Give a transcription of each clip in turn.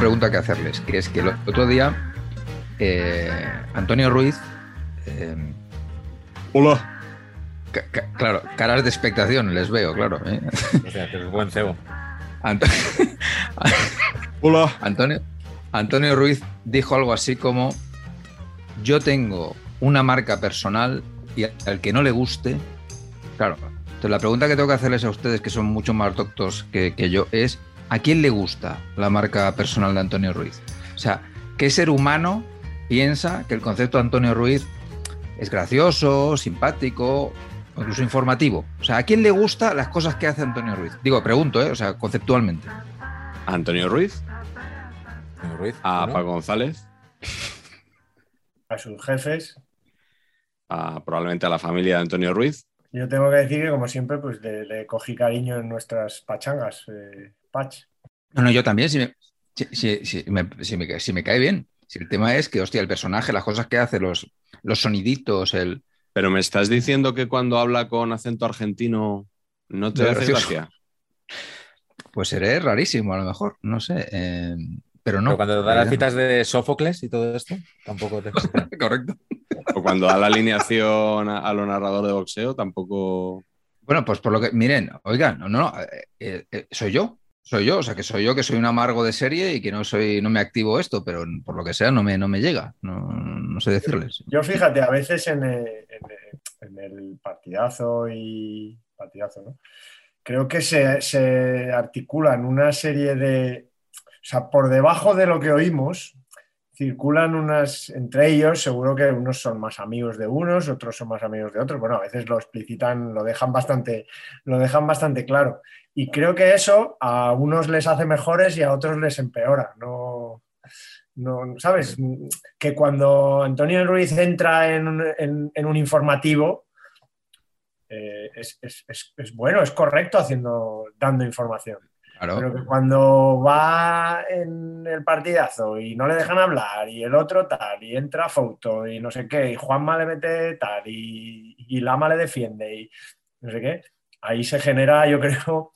Pregunta que hacerles, que es que el otro día eh, Antonio Ruiz, eh, Hola. ca- ca- claro, caras de expectación les veo, claro. ¿eh? O sea, que es buen cebo. Anto- Hola. Antonio, Antonio Ruiz dijo algo así como, yo tengo una marca personal y al que no le guste, claro. Entonces la pregunta que tengo que hacerles a ustedes, que son mucho más doctos que, que yo, es, ¿a quién le gusta la marca personal de Antonio Ruiz? O sea, ¿qué ser humano piensa que el concepto de Antonio Ruiz es gracioso, simpático, incluso informativo? O sea, ¿a quién le gusta las cosas que hace Antonio Ruiz? Digo, pregunto, ¿eh? o sea, conceptualmente. Antonio Ruiz, Antonio Ruiz. a ¿no? Paco González, a sus jefes. a, probablemente a la familia de Antonio Ruiz. Yo tengo que decir que, como siempre, pues le, le cogí cariño en nuestras pachangas, eh, Pach. No, no, yo también, si me, si, si- si me, si me- si me cae bien. Si el tema es que, hostia, el personaje, las cosas que hace, los, los soniditos, el... Pero me estás diciendo que cuando habla con acento argentino no te hace gracioso. gracia. Pues seré rarísimo, a lo mejor, no sé. eh, pero no. Pero cuando da las citas de Sófocles y todo esto, tampoco te. Correcto. O cuando da la alineación a, a lo narrador de boxeo, tampoco. Bueno, pues por lo que, miren, oigan, no, no, eh, eh, eh, soy yo, soy yo, o sea, que soy yo que soy un amargo de serie y que no soy, no me activo esto, pero por lo que sea no me, no me llega, no, no sé decirles. Yo fíjate, a veces en el, en el- en el partidazo y partidazo, ¿no? Creo que se, se articulan una serie de, o sea, por debajo de lo que oímos, circulan unas, entre ellos, seguro que unos son más amigos de unos, otros son más amigos de otros. Bueno, a veces lo explicitan, lo dejan bastante, lo dejan bastante claro. Y creo que eso a unos les hace mejores y a otros les empeora. No, no, ¿sabes? Que cuando Antonio Ruiz entra en, en un informativo, eh, es, es- es- es bueno, es correcto haciendo, dando información. Claro. Pero que cuando va en el partidazo y no le dejan hablar y el otro tal, y entra foto y no sé qué, y Juanma le mete tal, y, y Lama le defiende y no sé qué, ahí se genera, yo creo,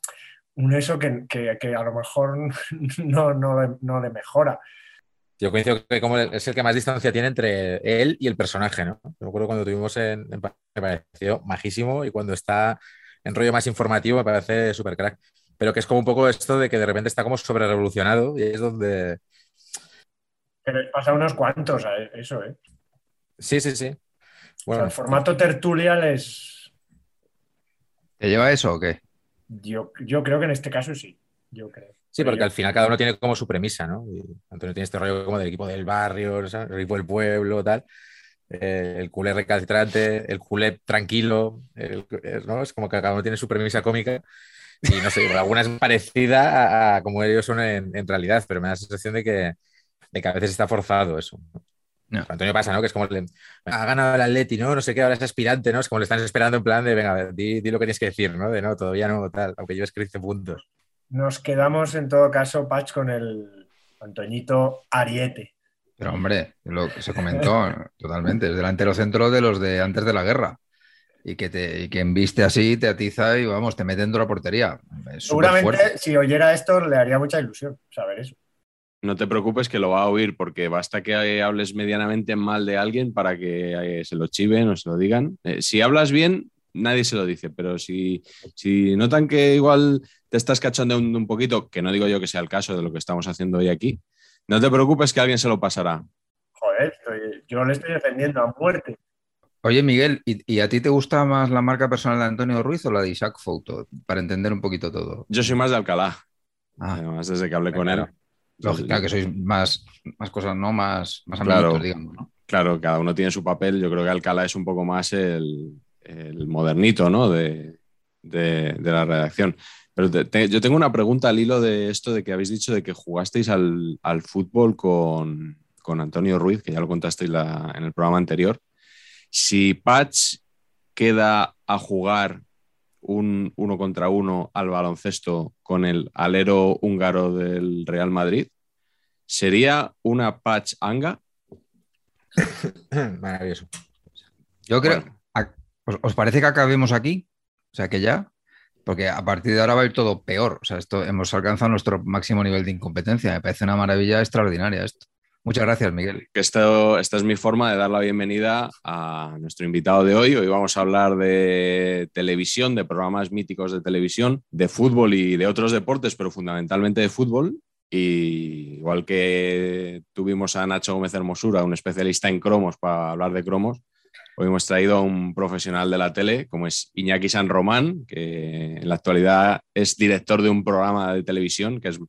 un eso que, que- que a lo mejor no, no le- no le mejora. Yo coincido que como es el que más distancia tiene entre él y el personaje, ¿no? Yo me acuerdo cuando tuvimos en, en me pareció majísimo y cuando está en rollo más informativo me parece súper crack. Pero que es como un poco esto de que de repente está como sobre revolucionado y es donde. Pero pasa unos cuantos a eso, ¿eh? Sí, sí, sí. O sea, Bueno, el formato tertulia les... ¿Te lleva eso o qué? Yo, yo creo que en este caso sí, yo creo. sí, porque Yo- al final cada uno tiene como su premisa, ¿no? Y Antonio tiene este rollo como del equipo del barrio, ¿sabes? el equipo del pueblo, tal. Eh, el culé recalcitrante, el culé tranquilo, el- ¿no? Es como que cada uno tiene su premisa cómica. Y no sé, alguna es parecida a, a como ellos son en, en realidad, pero me da la sensación de que, de que a veces está forzado eso. No. Antonio pasa, ¿no? Que es como, le- ha ganado el Atleti, ¿no? No sé qué, ahora es aspirante, ¿no? Es como le están esperando en plan de, venga, di lo que tienes que decir, ¿no? De no, todavía no, tal, aunque lleves 15 puntos. Nos quedamos en todo caso, Patch, con el Antoñito Ariete. Pero hombre, lo que se comentó totalmente, es delantero centro de los de antes de la guerra. Y que, te, y que embiste así, te atiza y vamos, te mete dentro de la portería. Es Seguramente si oyera esto le haría mucha ilusión saber eso. No te preocupes que lo va a oír porque basta que hables medianamente mal de alguien para que eh, se lo chiven o se lo digan. Eh, si hablas bien, nadie se lo dice, pero si, si notan que igual te estás cachondeando un poquito, que no digo yo que sea el caso de lo que estamos haciendo hoy aquí, no te preocupes que alguien se lo pasará. Joder, estoy- yo le estoy defendiendo a muerte. Oye, Miguel, ¿y, y a ti te gusta más la marca personal de Antonio Ruiz o la de Isaac Fouto? Para entender un poquito todo. Yo soy más de Alcalá, Ah, además desde que hablé con Claro. él. lógica, que sois más, más cosas, ¿no? Más, más Claro. digamos, ¿no? Claro, cada uno tiene su papel. Yo creo que Alcalá es un poco más el, el modernito ¿no? de, de- de la redacción. Pero te- te- yo tengo una pregunta al hilo de esto de que habéis dicho de que jugasteis al, al fútbol con, con Antonio Ruiz, que ya lo contasteis la- en el programa anterior. Si Patch queda a jugar un uno contra uno al baloncesto con el alero húngaro del Real Madrid, ¿sería una Patch Anga? Maravilloso. Yo creo. Bueno. ¿os, os parece que acabemos aquí? O sea, que ya. Porque a partir de ahora va a ir todo peor. O sea, esto hemos alcanzado nuestro máximo nivel de incompetencia. Me parece una maravilla extraordinaria esto. Muchas gracias, Miguel. esto, esta es mi forma de dar la bienvenida a nuestro invitado de hoy. Hoy vamos a hablar de televisión, de programas míticos de televisión, de fútbol y de otros deportes, pero fundamentalmente de fútbol. Y igual que tuvimos a Nacho Gómez Hermosura, un especialista en cromos para hablar de cromos, hoy hemos traído a un profesional de la tele, como es Iñaki San Román, que en la actualidad es director de un programa de televisión, que es,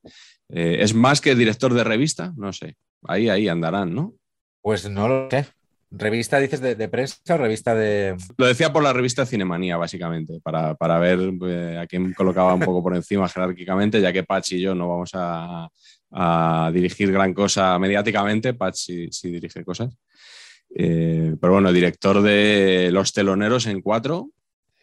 eh, es más que director de revista, no sé. Ahí, ahí andarán, ¿no? Pues no lo sé. ¿Revista dices de, de prensa o revista de.? Lo decía por la revista Cinemanía, básicamente, para, para ver eh, a quién colocaba un poco por encima jerárquicamente, ya que Patch y yo no vamos a, a dirigir gran cosa mediáticamente, Patch sí, sí dirige cosas. Eh, pero bueno, director de Los Teloneros en cuatro,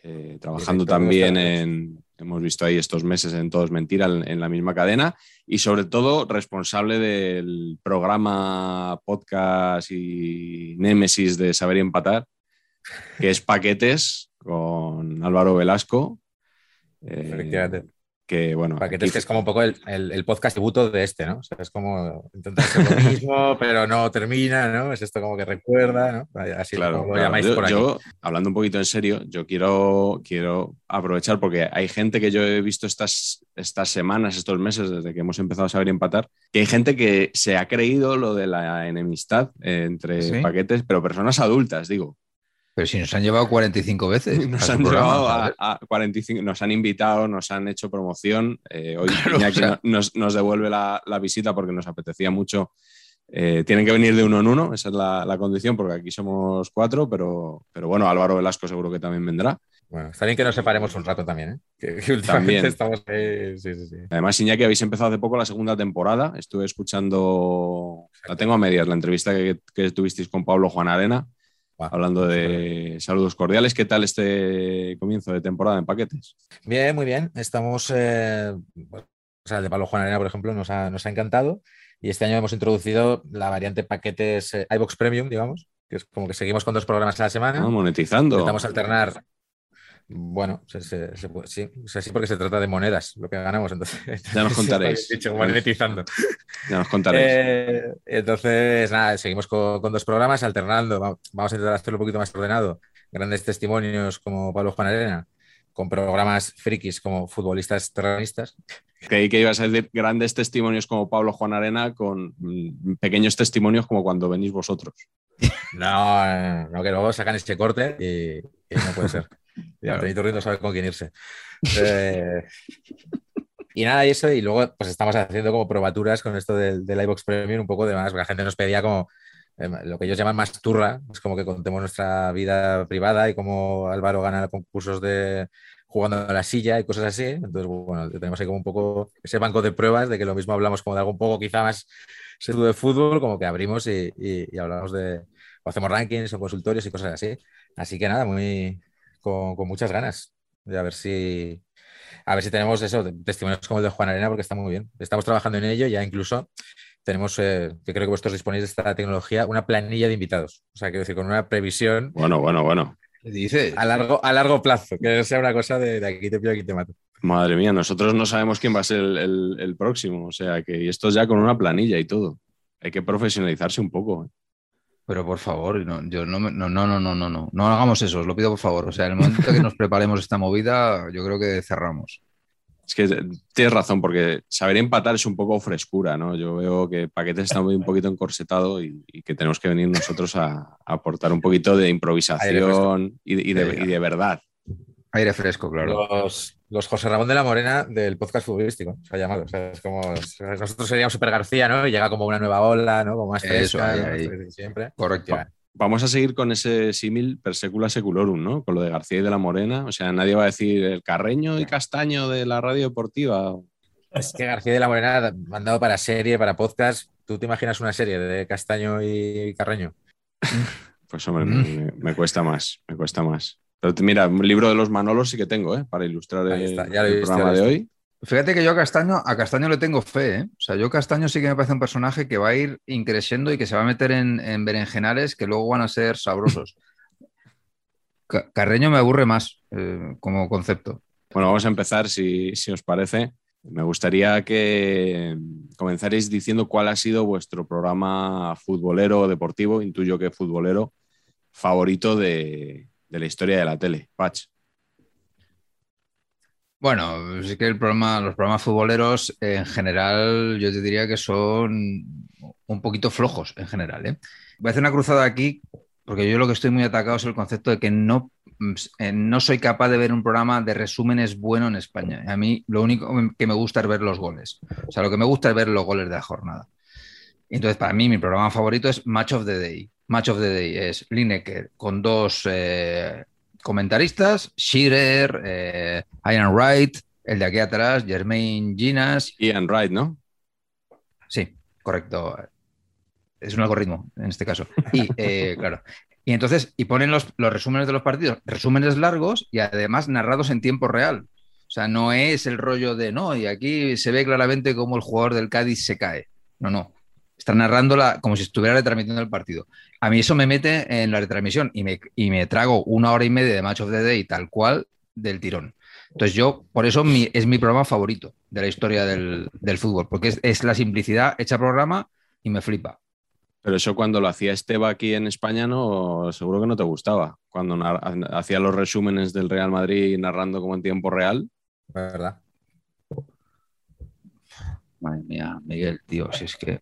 eh, trabajando Director también en, hemos visto ahí estos meses en Todo es Mentira, en, la misma cadena, y sobre todo responsable del programa, podcast y Némesis de Saber y Empatar, que es Paquetes con Álvaro Velasco. Eh. Que bueno, Paquetes aquí- que es como un poco el, el, el podcast tributo de este, ¿no? O sea, es como intentar hacer lo mismo, pero no termina, ¿no? Es esto como que recuerda, ¿no? Así Claro, como lo llamáis yo, por aquí. yo, hablando un poquito en serio, yo quiero, quiero aprovechar porque hay gente que yo he visto estas, estas semanas, estos meses, desde que hemos empezado a saber empatar, que hay gente que se ha creído lo de la enemistad eh, entre ¿Sí? paquetes, pero personas adultas, digo. Pero si nos han llevado 45 veces. Nos han programa, llevado a, a 45, nos han invitado, nos han hecho promoción. Eh, hoy Claro, Iñaki o sea- no- nos, nos devuelve la, la visita porque nos apetecía mucho. Eh, tienen que venir de uno en uno, esa es la, la condición, porque aquí somos cuatro, pero, pero bueno, Álvaro Velasco seguro que también vendrá. Bueno, está bien que nos separemos un rato también, ¿eh? Que, que últimamente También. estamos ahí. Sí, sí, sí. Además, Iñaki, habéis empezado hace poco la segunda temporada. Estuve escuchando, la tengo a medias, la entrevista que, que tuvisteis con Pablo Juan Arena, Hablando de saludos cordiales. ¿Qué tal este comienzo de temporada en paquetes? Bien, muy bien. Estamos. eh, o sea, el de Pablo Juan Arena, por ejemplo, nos ha, nos ha encantado. Y este año hemos introducido la variante paquetes eh, iBox Premium, digamos, que es como que seguimos con dos programas a la semana. Ah, monetizando. Intentamos alternar. Bueno, se- se- se puede- sí, o sea, sí, porque se trata de monedas, lo que ganamos. Entonces, Ya nos contaréis. Dicho, monetizando. Ya nos contaréis. Eh, entonces, nada, seguimos con, con dos programas, alternando. Va- Vamos a intentar hacerlo un poquito más ordenado. Grandes testimonios como Pablo Juan Arena, con programas frikis como futbolistas terroristas. Creí que ibas a decir grandes testimonios como Pablo Juan Arena con mm, pequeños testimonios como cuando venís vosotros. No, eh, no, que luego sacan ese corte y, y no puede ser. Claro. Antonito Ruiz no sabe con quién irse. Eh, y nada, y eso, y luego pues estamos haciendo como probaturas con esto del, del iVox Premium, un poco de más, porque la gente nos pedía como eh, lo que ellos llaman más turra, es como que contemos nuestra vida privada y cómo Álvaro gana concursos de jugando a la silla y cosas así. Entonces, bueno, tenemos ahí como un poco ese banco de pruebas de que lo mismo hablamos como de algo un poco quizá más serio de fútbol, como que abrimos y, y- y hablamos de, o hacemos rankings o consultorios y cosas así. Así que nada, muy con, con muchas ganas de a ver si a ver si tenemos eso, testimonios como el de Juan Arena, porque está muy bien. Estamos trabajando en ello, ya incluso tenemos, eh, que creo que vosotros disponéis de esta tecnología, una planilla de invitados. O sea, quiero decir, con una previsión. Bueno, bueno, bueno. Dice. A largo, a largo plazo, que no sea una cosa de, de aquí te pido, aquí te mato. Madre mía, nosotros no sabemos quién va a ser el, el, el próximo. O sea, que esto es ya con una planilla y todo. Hay que profesionalizarse un poco. ¿eh? Pero por favor, no, yo no, no, no, no, no, no, no, no hagamos eso, os lo pido por favor. O sea, en el momento que nos preparemos esta movida, yo creo que cerramos. Es que tienes razón, porque saber empatar es un poco frescura, ¿no? Yo veo que Paquete está muy un poquito encorsetado y, y que tenemos que venir nosotros a, a aportar un poquito de improvisación y, y, de, y, de, verdad. Aire fresco, claro. Los, los, José Ramón de la Morena del podcast futbolístico, se ha llamado. O sea, es como, nosotros seríamos Super García, ¿no? Y llega como una nueva ola, ¿no? Como más fresca, Eso, ahí, ahí. siempre. Correcto. Vamos a seguir con ese símil per secula seculorum, ¿no? Con lo de García y de la Morena. O sea, nadie va a decir el Carreño y Castaño de la radio deportiva. Es que García de la Morena mandado para serie, para podcast. ¿Tú te imaginas una serie de Castaño y Carreño? Pues hombre, me, me, cuesta más, me cuesta más. Pero mira, un libro de los Manolos sí que tengo, ¿eh? Para ilustrar el, está, ya lo he el visto, programa ya de hoy. Fíjate que yo a Castaño, a Castaño le tengo fe, ¿eh? O sea, yo Castaño sí que me parece un personaje que va a ir increciendo y que se va a meter en, en berenjenales que luego van a ser sabrosos. Ca- Carreño me aburre más eh, como concepto. Bueno, vamos a empezar, si, si os parece. Me gustaría que comenzarais diciendo cuál ha sido vuestro programa futbolero o deportivo, intuyo que futbolero, favorito de, de la historia de la tele. Patch. Bueno, sí que el programa, los programas futboleros en general yo te diría que son un poquito flojos en general. ¿eh? Voy a hacer una cruzada aquí porque yo lo que estoy muy atacado es el concepto de que no, eh, no soy capaz de ver un programa de resúmenes bueno en España. A mí lo único que me gusta es ver los goles. O sea, lo que me gusta es ver los goles de la jornada. Entonces, para mí, mi programa favorito es Match of the Day. Match of the Day es Lineker con dos eh, comentaristas, Shearer, eh, Ian Wright, el de aquí atrás, Jermaine Ginas. Ian Wright, ¿no? Sí, correcto. Es un algoritmo en este caso. Y eh, claro. Y entonces, y ponen los, los, resúmenes de los partidos, resúmenes largos y además narrados en tiempo real. O sea, no es el rollo de no, y aquí se ve claramente cómo el jugador del Cádiz se cae. No, no. Está narrándola como si estuviera retransmitiendo el partido. A mí eso me mete en la retransmisión y me, y me trago una hora y media de Match of the Day tal cual del tirón. Entonces yo, por eso mi, es mi programa favorito de la historia del, del fútbol, porque es, es, la simplicidad hecha programa y me flipa. Pero eso cuando lo hacía Esteba aquí en España, no, seguro que no te gustaba. Cuando hacía los resúmenes del Real Madrid narrando como en tiempo real. ¿Verdad? Madre mía, Miguel, tío, si es que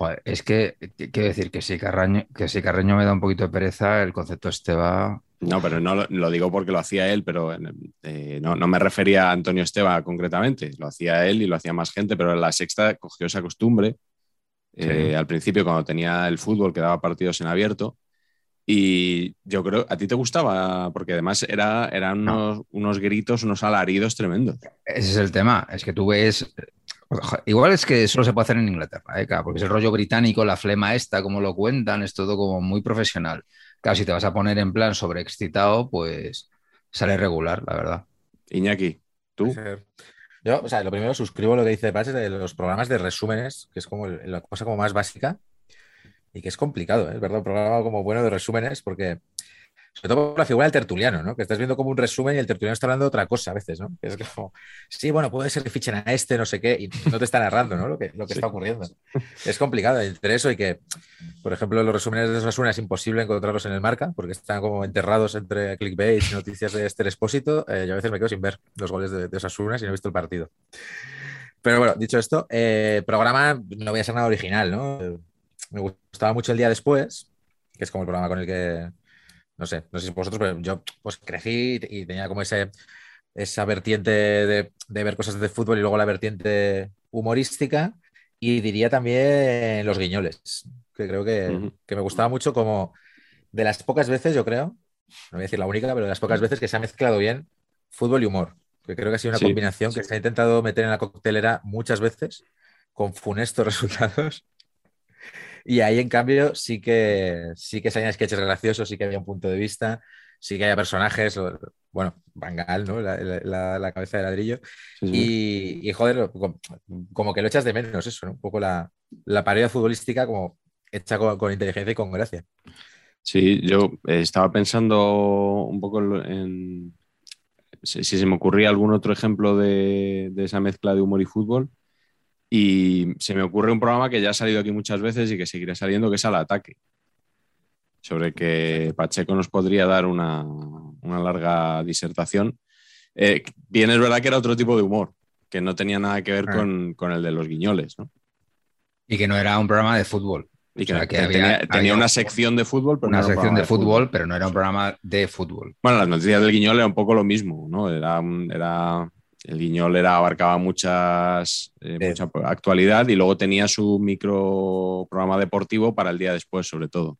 Joder, es que quiero decir que si, Carreño, que si Carreño me da un poquito de pereza, el concepto este va. No, pero no lo, lo digo porque lo hacía él, pero eh, no, no, me refería a Antonio Esteba concretamente. Lo hacía él y lo hacía más gente, pero en la sexta cogió esa costumbre. Sí. Eh, al principio, cuando tenía el fútbol, que daba partidos en abierto. Y yo creo, ¿a ti te gustaba? Porque además era, eran unos, no. unos gritos, unos alaridos tremendos. Ese es el tema. Es que tú ves Igual es que solo se puede hacer en Inglaterra, ¿eh? claro, porque es el rollo británico, la flema esta, como lo cuentan, es todo como muy profesional. Claro, si te vas a poner en plan sobreexcitado, pues sale regular, la verdad. Iñaki, ¿tú? Yo, o sea, lo primero suscribo lo que dice Paz de los programas de resúmenes, que es como la cosa como más básica y que es complicado, ¿eh? es verdad, un programa como bueno de resúmenes, porque sobre todo por la figura del tertuliano, ¿no? Que estás viendo como un resumen y el tertuliano está hablando de otra cosa a veces, ¿no? Es como, sí, bueno, puede ser que fichen a este, no sé qué, y no te está narrando, ¿no? Lo que, lo que sí. está ocurriendo. Es complicado entre eso y que, por ejemplo, los resúmenes de Osasuna es imposible encontrarlos en el marca, porque están como enterrados entre clickbait y noticias de este expósito. Eh, yo a veces me quedo sin ver los goles de, de Osasuna si no he visto el partido. Pero bueno, dicho esto, eh, programa no voy a ser nada original, ¿no? Me gustaba mucho el día después, que es como el programa con el que no sé, no sé si vosotros, pero yo pues crecí y tenía como ese, esa vertiente de, de, ver cosas de fútbol y luego la vertiente humorística y diría también los guiñoles, que creo que, uh -huh. que, me gustaba mucho como de las pocas veces, yo creo, no voy a decir la única, pero de las pocas veces que se ha mezclado bien fútbol y humor, que creo que ha sido una sí. combinación que se ha intentado meter en la coctelera muchas veces con funestos resultados y ahí, en cambio, sí que sí que salían sketches graciosos, sí que había un punto de vista, sí que había personajes, bueno, Bangal, ¿no? La, la, la, cabeza de ladrillo. Sí, sí. Y, y, joder, como, como, que lo echas de menos eso, ¿no? Un poco la, la parodia futbolística como hecha con, inteligencia y con gracia. Sí, yo estaba pensando un poco en si, se me ocurría algún otro ejemplo de, esa mezcla de humor y fútbol. Y se me ocurre un programa que ya ha salido aquí muchas veces y que seguirá saliendo, que es Al Ataque. Sobre que Pacheco nos podría dar una, larga disertación. Eh, bien, es verdad que era otro tipo de humor, que no tenía nada que ver ah. con, con, el de los guiñoles. ¿no? Y que no era un programa de fútbol. Y que, tenía, una sección de fútbol, pero una sección de, fútbol, pero no era un programa de fútbol. Bueno, las noticias del Guiñol era un poco lo mismo, ¿no? Era, era el Guiñol era, abarcaba muchas eh, mucha actualidad y luego tenía su micro programa deportivo para el día después, sobre todo.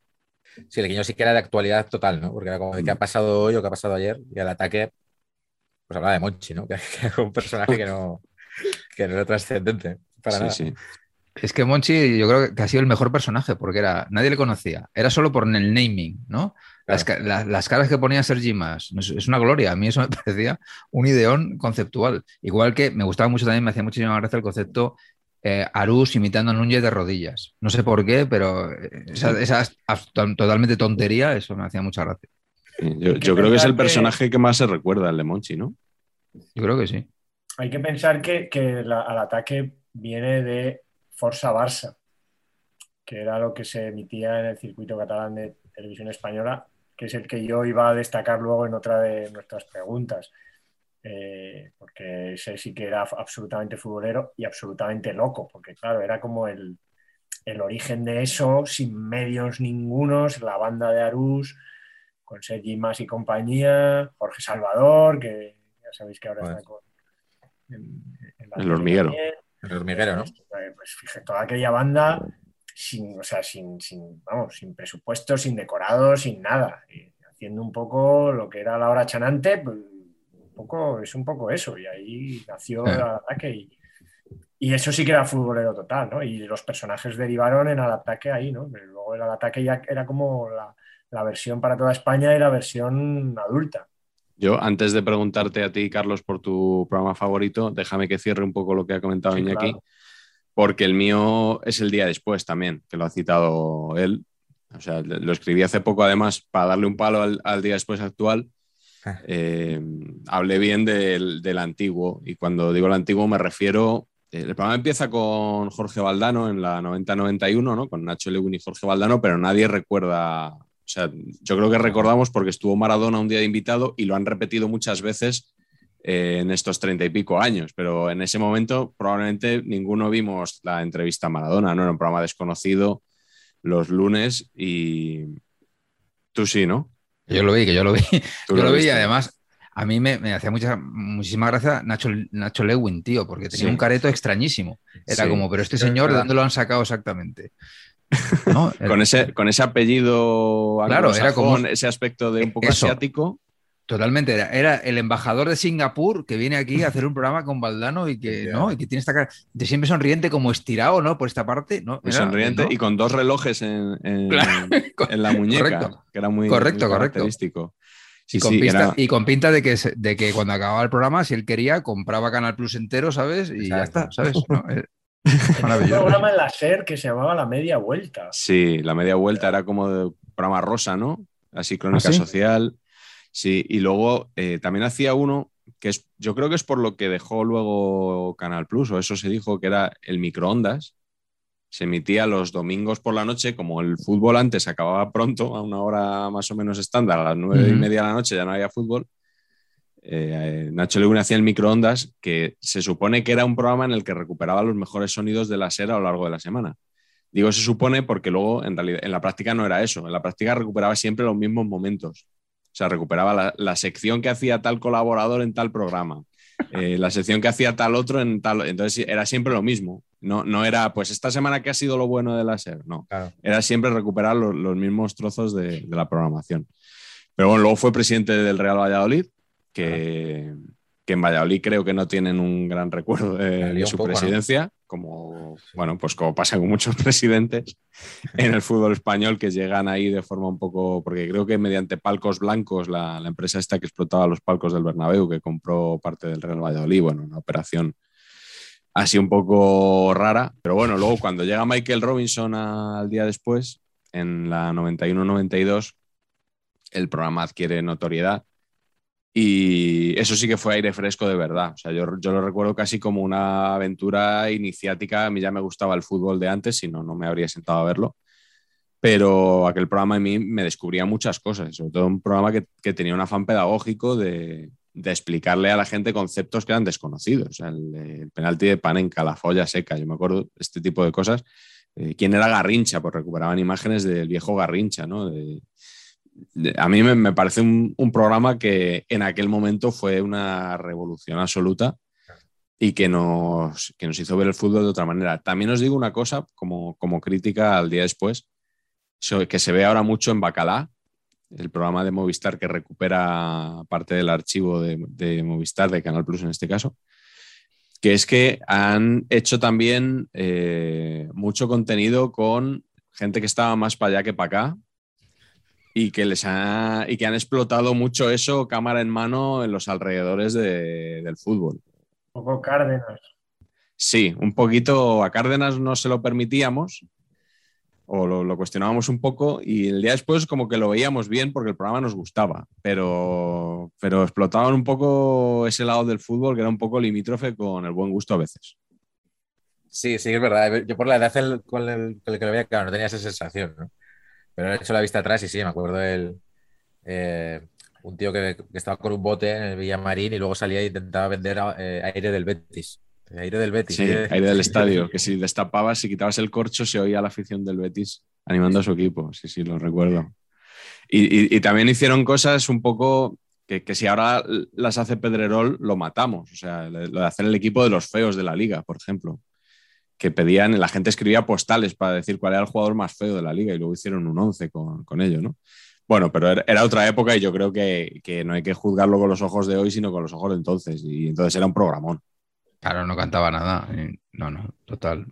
Sí, el Guiñol sí que era de actualidad total, ¿no? Porque era como de qué ha mm. pasado hoy o qué ha pasado ayer y al ataque, pues hablaba de Monchi, ¿no? Que, es un personaje que no, que no era trascendente para sí, nada. Sí. Es que Monchi yo creo que ha sido el mejor personaje porque era, nadie le conocía, era solo por el naming, ¿no? Las, caras que ponía Sergi Más, es una gloria, a mí eso me parecía un ideón conceptual. Igual que me gustaba mucho también, me hacía muchísima gracia el concepto eh, Arús imitando a Núñez de rodillas. No sé por qué, pero esa, totalmente tontería, eso me hacía mucha gracia. Yo, creo que es el personaje que... más se recuerda, el de Monchi, ¿no? Yo creo que sí. Hay que pensar que, que al ataque viene de Forza Barça, que era lo que se emitía en el circuito catalán de televisión española, que es el que yo iba a destacar luego en otra de nuestras preguntas. Eh, porque ese sí que era absolutamente futbolero y absolutamente loco, porque claro, era como el, origen de eso, sin medios ningunos, la banda de Arús, con Sergi Más y compañía, Jorge Salvador, que ya sabéis que ahora está con, el hormiguero. El hormiguero, ¿no? Pues, pues fíjate, toda aquella banda sin, o sea, sin, vamos, sin presupuesto, sin decorado, sin nada. haciendo un poco lo que era la hora chanante, pues, un poco, es un poco eso. Y ahí nació el ataque. Y, y, eso sí que era futbolero total, ¿no? Y los personajes derivaron en el ataque ahí, ¿no? Pero luego el ataque ya era como la, la versión para toda España y la versión adulta. Yo, antes de preguntarte a ti, Carlos, por tu programa favorito, déjame que cierre un poco lo que ha comentado Iñaki, porque el mío es el día después también, que lo ha citado él. O sea, lo escribí hace poco, además, para darle un palo al, día después actual. Ah. Eh, hablé bien del, antiguo, y cuando digo el antiguo me refiero. Eh, el programa empieza con Jorge Valdano en la 90-91, ¿no? con Nacho Lewin y Jorge Valdano, pero nadie recuerda o sea, yo creo que recordamos porque estuvo Maradona un día de invitado y lo han repetido muchas veces eh, en estos treinta y pico años, pero en ese momento probablemente ninguno vimos la entrevista a Maradona, ¿no? Era un programa desconocido los lunes y tú sí, ¿no? Yo lo vi, que yo lo vi. Yo lo, vi y además a mí me, hacía mucha, muchísima gracia Nacho, Nacho Lewin, tío, porque tenía un careto extrañísimo. Era como, pero este señor, ¿de dónde lo han sacado exactamente? con, ese, con ese apellido claro, era como ese aspecto de un poco asiático. Totalmente, era, el embajador de Singapur que viene aquí a hacer un programa con Valdano y que, ¿no? y que tiene esta cara de siempre sonriente, como estirado, ¿no? Por esta parte, ¿no? sonriente y con dos relojes en, en, la muñeca, que era muy, correcto, característico. y, con pinta, de que, de que cuando acababa el programa, si él quería, compraba Canal Plus entero, ¿sabes? Y ya está, ¿sabes? Un programa en la SER que se llamaba La Media Vuelta. Sí, La Media Vuelta era como de programa rosa, ¿no? Así, crónica ¿Ah, social. Sí, y luego eh, también hacía uno que es, yo creo que es por lo que dejó luego Canal Plus, o eso se dijo que era el microondas. Se emitía los domingos por la noche, como el fútbol antes acababa pronto, a una hora más o menos estándar, a las nueve y media de la noche ya no había fútbol eh, Nacho Lewin hacía el microondas, que se supone que era un programa en el que recuperaba los mejores sonidos de la SER a lo largo de la semana. Digo se supone porque luego en realidad en la práctica no era eso. En la práctica recuperaba siempre los mismos momentos. O sea, recuperaba la, sección que hacía tal colaborador en tal programa, eh, la sección que hacía tal otro en tal. Entonces era siempre lo mismo. No, no era, pues esta semana que ha sido lo bueno de la SER. No. Era siempre recuperar los, mismos trozos de, de la programación. Pero bueno, luego fue presidente del Real Valladolid que, en Valladolid creo que no tienen un gran recuerdo de, su presidencia, como, bueno, pues como pasa con muchos presidentes en el fútbol español que llegan ahí de forma un poco, porque creo que mediante palcos blancos, la, empresa esta que explotaba los palcos del Bernabéu, que compró parte del Real Valladolid, bueno, una operación así un poco rara. Pero bueno, luego cuando llega Michael Robinson al día después, en la 91-92, el programa adquiere notoriedad. Y eso sí que fue aire fresco de verdad. O sea, yo, yo, lo recuerdo casi como una aventura iniciática. A mí ya me gustaba el fútbol de antes, si no, no me habría sentado a verlo. Pero aquel programa a mí me descubría muchas cosas, sobre todo un programa que, que tenía un afán pedagógico de, de, explicarle a la gente conceptos que eran desconocidos. O el, penalti de Panenka, la folla seca, yo me acuerdo este tipo de cosas. Eh, ¿Quién era Garrincha? Pues recuperaban imágenes del viejo Garrincha, ¿no? De, a mí me, parece un, programa que en aquel momento fue una revolución absoluta y que nos, que nos hizo ver el fútbol de otra manera. También os digo una cosa como, como crítica al día después, que se ve ahora mucho en Bacalá, el programa de Movistar que recupera parte del archivo de, de Movistar, de Canal Plus en este caso, que es que han hecho también eh, mucho contenido con gente que estaba más para allá que para acá, y que, les ha, y que han explotado mucho eso cámara en mano en los alrededores de, del fútbol. Un poco Cárdenas. Sí, un poquito a Cárdenas no se lo permitíamos o lo, lo, cuestionábamos un poco y el día después como que lo veíamos bien porque el programa nos gustaba, pero, pero explotaban un poco ese lado del fútbol que era un poco limítrofe con el buen gusto a veces. Sí, sí, es verdad. Yo por la edad con el, con el que lo veía, claro, no tenía esa sensación, ¿no? Pero he hecho la vista atrás y sí, me acuerdo del eh, un tío que, que, estaba con un bote en el Villamarín y luego salía e intentaba vender eh, aire del Betis. Aire del Betis. Sí, aire, aire del estadio, que si destapabas, si quitabas el corcho, se oía la afición del Betis animando a su equipo. Sí, sí, lo recuerdo. Y, y, y también hicieron cosas un poco que, que, si ahora las hace Pedrerol, lo matamos. O sea, lo de hacer el equipo de los feos de la liga, por ejemplo que pedían, la gente escribía postales para decir cuál era el jugador más feo de la liga y luego hicieron un 11 con, con ello, ¿no? Bueno, pero era otra época y yo creo que, que, no hay que juzgarlo con los ojos de hoy, sino con los ojos de entonces. Y entonces era un programón. Claro, no cantaba nada. No, no, total.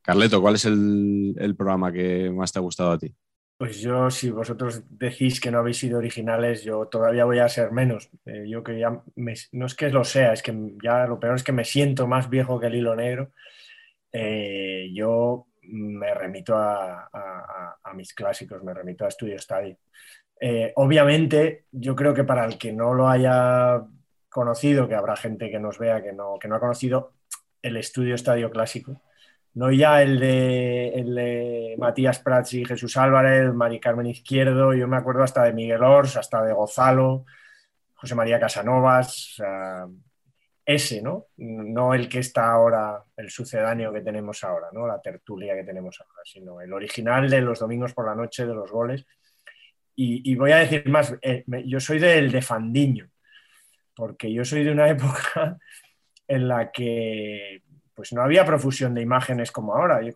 Carleto, ¿cuál es el, el programa que más te ha gustado a ti? Pues yo, si vosotros decís que no habéis sido originales, yo todavía voy a ser menos. Eh, yo que ya, no es que lo sea, es que ya lo peor es que me siento más viejo que el hilo negro. Eh, yo me remito a, mis clásicos, me remito a Studio Study. Eh, obviamente, yo creo que para el que no lo haya conocido, que habrá gente que nos vea que no, que no ha conocido el Estudio Estadio Clásico, no ya el de, el de Matías Prats y Jesús Álvarez, Mari Carmen Izquierdo, yo me acuerdo hasta de Miguel Ors, hasta de Gozalo, José María Casanovas, ese, ¿no? No el que está ahora, el sucedáneo que tenemos ahora, ¿no? La tertulia que tenemos ahora, sino el original de los domingos por la noche de los goles. Y, voy a decir más, eh, yo soy del de Fandiño, porque yo soy de una época en la que pues no había profusión de imágenes como ahora. Yo,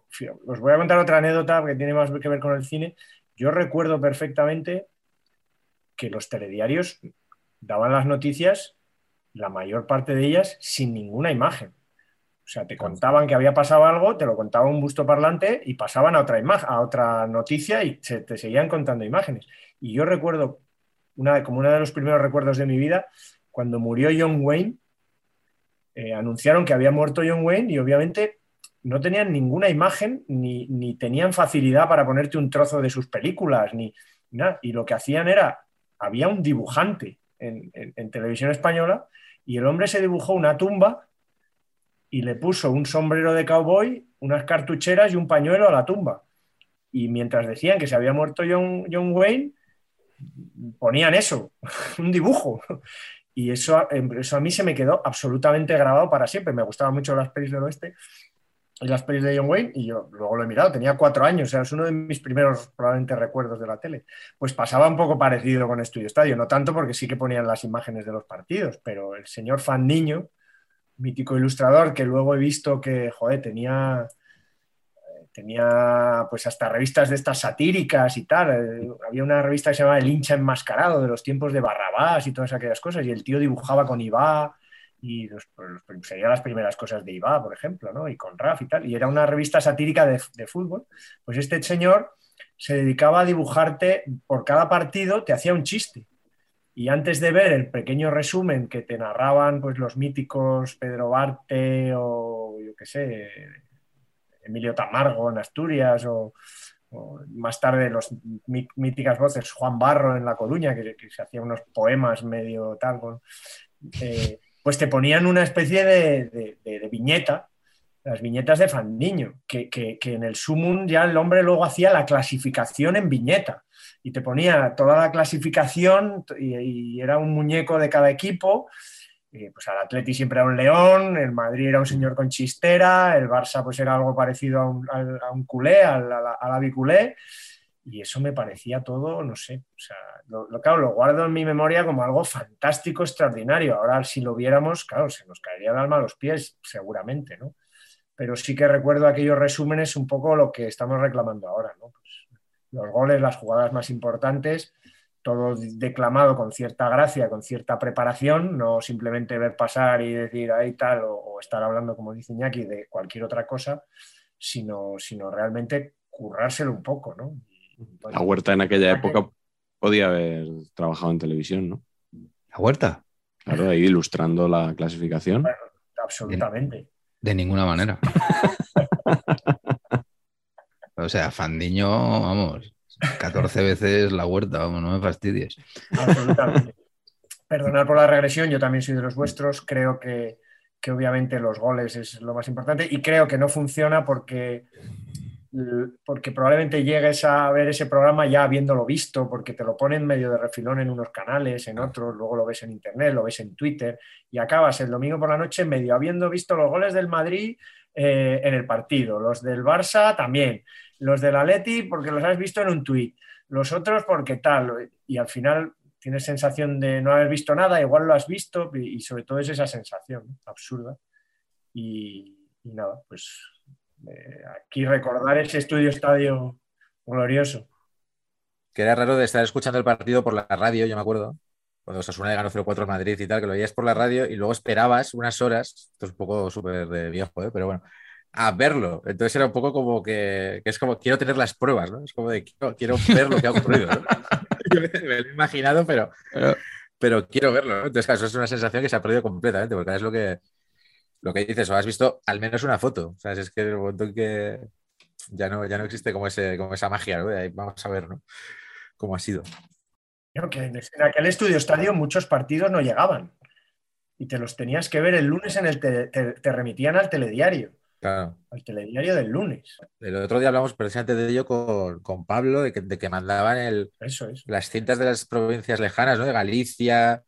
os voy a contar otra anécdota que tiene más que ver con el cine. Yo recuerdo perfectamente que los telediarios daban las noticias la mayor parte de ellas sin ninguna imagen. O sea, te contaban que había pasado algo, te lo contaba un busto parlante y pasaban a otra, imagen, a otra noticia y se, te seguían contando imágenes. Y yo recuerdo, una, como uno de los primeros recuerdos de mi vida, cuando murió John Wayne, eh, anunciaron que había muerto John Wayne y obviamente no tenían ninguna imagen ni, ni, tenían facilidad para ponerte un trozo de sus películas, ni nada. Y lo que hacían era, había un dibujante en, en, en televisión española y el hombre se dibujó una tumba y le puso un sombrero de cowboy, unas cartucheras y un pañuelo a la tumba. Y mientras decían que se había muerto John, John Wayne, ponían eso, un dibujo. Y eso, eso, a mí se me quedó absolutamente grabado para siempre. Me gustaban mucho las pelis del oeste y las pelis de John Wayne, y yo luego lo he mirado, tenía cuatro años, o sea, es uno de mis primeros probablemente recuerdos de la tele. Pues pasaba un poco parecido con Estudio Estadio, no tanto porque sí que ponían las imágenes de los partidos, pero el señor Fan Niño, mítico ilustrador, que luego he visto que, joder, tenía, tenía pues hasta revistas de estas satíricas y tal. Había una revista que se llamaba El hincha enmascarado, de los tiempos de Barrabás y todas aquellas cosas, y el tío dibujaba con Ibá y los, serían las primeras cosas de Iba, por ejemplo, ¿no? y con Raf y tal, y era una revista satírica de, de, fútbol, pues este señor se dedicaba a dibujarte por cada partido, te hacía un chiste. Y antes de ver el pequeño resumen que te narraban pues, los míticos Pedro Barte o yo qué sé, Emilio Tamargo en Asturias o, más tarde los míticas voces Juan Barro en La Coruña, que, se hacía unos poemas medio tal, eh, pues te ponían una especie de, viñeta, las viñetas de Fandiño, que, que, en el Sumum ya el hombre luego hacía la clasificación en viñeta y te ponía toda la clasificación y, era un muñeco de cada equipo. Pues al Atleti siempre era un león, el Madrid era un señor con chistera, el Barça pues era algo parecido a un, culé, al, a, biculé, y eso me parecía todo, no sé, lo, claro, lo guardo en mi memoria como algo fantástico, extraordinario. Ahora si lo viéramos, claro, se nos caería el alma a los pies, seguramente, ¿no? Pero sí que recuerdo aquellos resúmenes un poco lo que estamos reclamando ahora, ¿no? los goles, las jugadas más importantes, todo declamado con cierta gracia, con cierta preparación, no simplemente ver pasar y decir ahí tal, o, estar hablando, como dice Iñaki, de cualquier otra cosa, sino, sino realmente currárselo un poco, ¿no? la Huerta en aquella época podía haber trabajado en televisión, ¿no? ¿La Huerta? Claro, ahí ilustrando la clasificación. absolutamente. de ninguna manera. O sea, Fandiño, vamos, 14 veces la huerta, vamos, no me fastidies. Absolutamente. Perdonad por la regresión, yo también soy de los vuestros. Creo que, obviamente los goles es lo más importante y creo que no funciona porque, porque probablemente llegues a ver ese programa ya habiéndolo visto, porque te lo ponen medio de refilón en unos canales, en otros, luego lo ves en internet, lo ves en Twitter y acabas el domingo por la noche medio habiendo visto los goles del Madrid eh, en el partido, los del Barça también los del Atleti porque los has visto en un tuit, los otros porque tal, y al final tienes sensación de no haber visto nada, igual lo has visto y, sobre todo es esa sensación absurda. Y, nada, pues eh, aquí recordar ese estudio estadio glorioso. Que era raro de estar escuchando el partido por la radio, yo me acuerdo, cuando Osasuna ganó 0-4 en Madrid y tal, que lo veías por la radio y luego esperabas unas horas, esto es un poco súper de viejo, ¿eh? pero bueno, a verlo. Entonces era un poco como que, es como, quiero tener las pruebas, ¿no? Es como de, quiero, ver lo que ha ocurrido. me, lo he imaginado, pero, pero, quiero verlo. ¿no? Entonces, claro, eso es una sensación que se ha perdido completamente, porque es lo que, lo que dices, o has visto al menos una foto. O sea, es que el momento en que ya no, ya no existe como, ese, como esa magia, ¿no? ahí vamos a ver, ¿no? Cómo ha sido. que en aquel estudio estadio muchos partidos no llegaban y te los tenías que ver el lunes en el te remitían al telediario. Claro. Al telediario del lunes. El otro día hablamos precisamente de ello con, Pablo, de que, mandaban el, las cintas de las provincias lejanas, ¿no? De Galicia,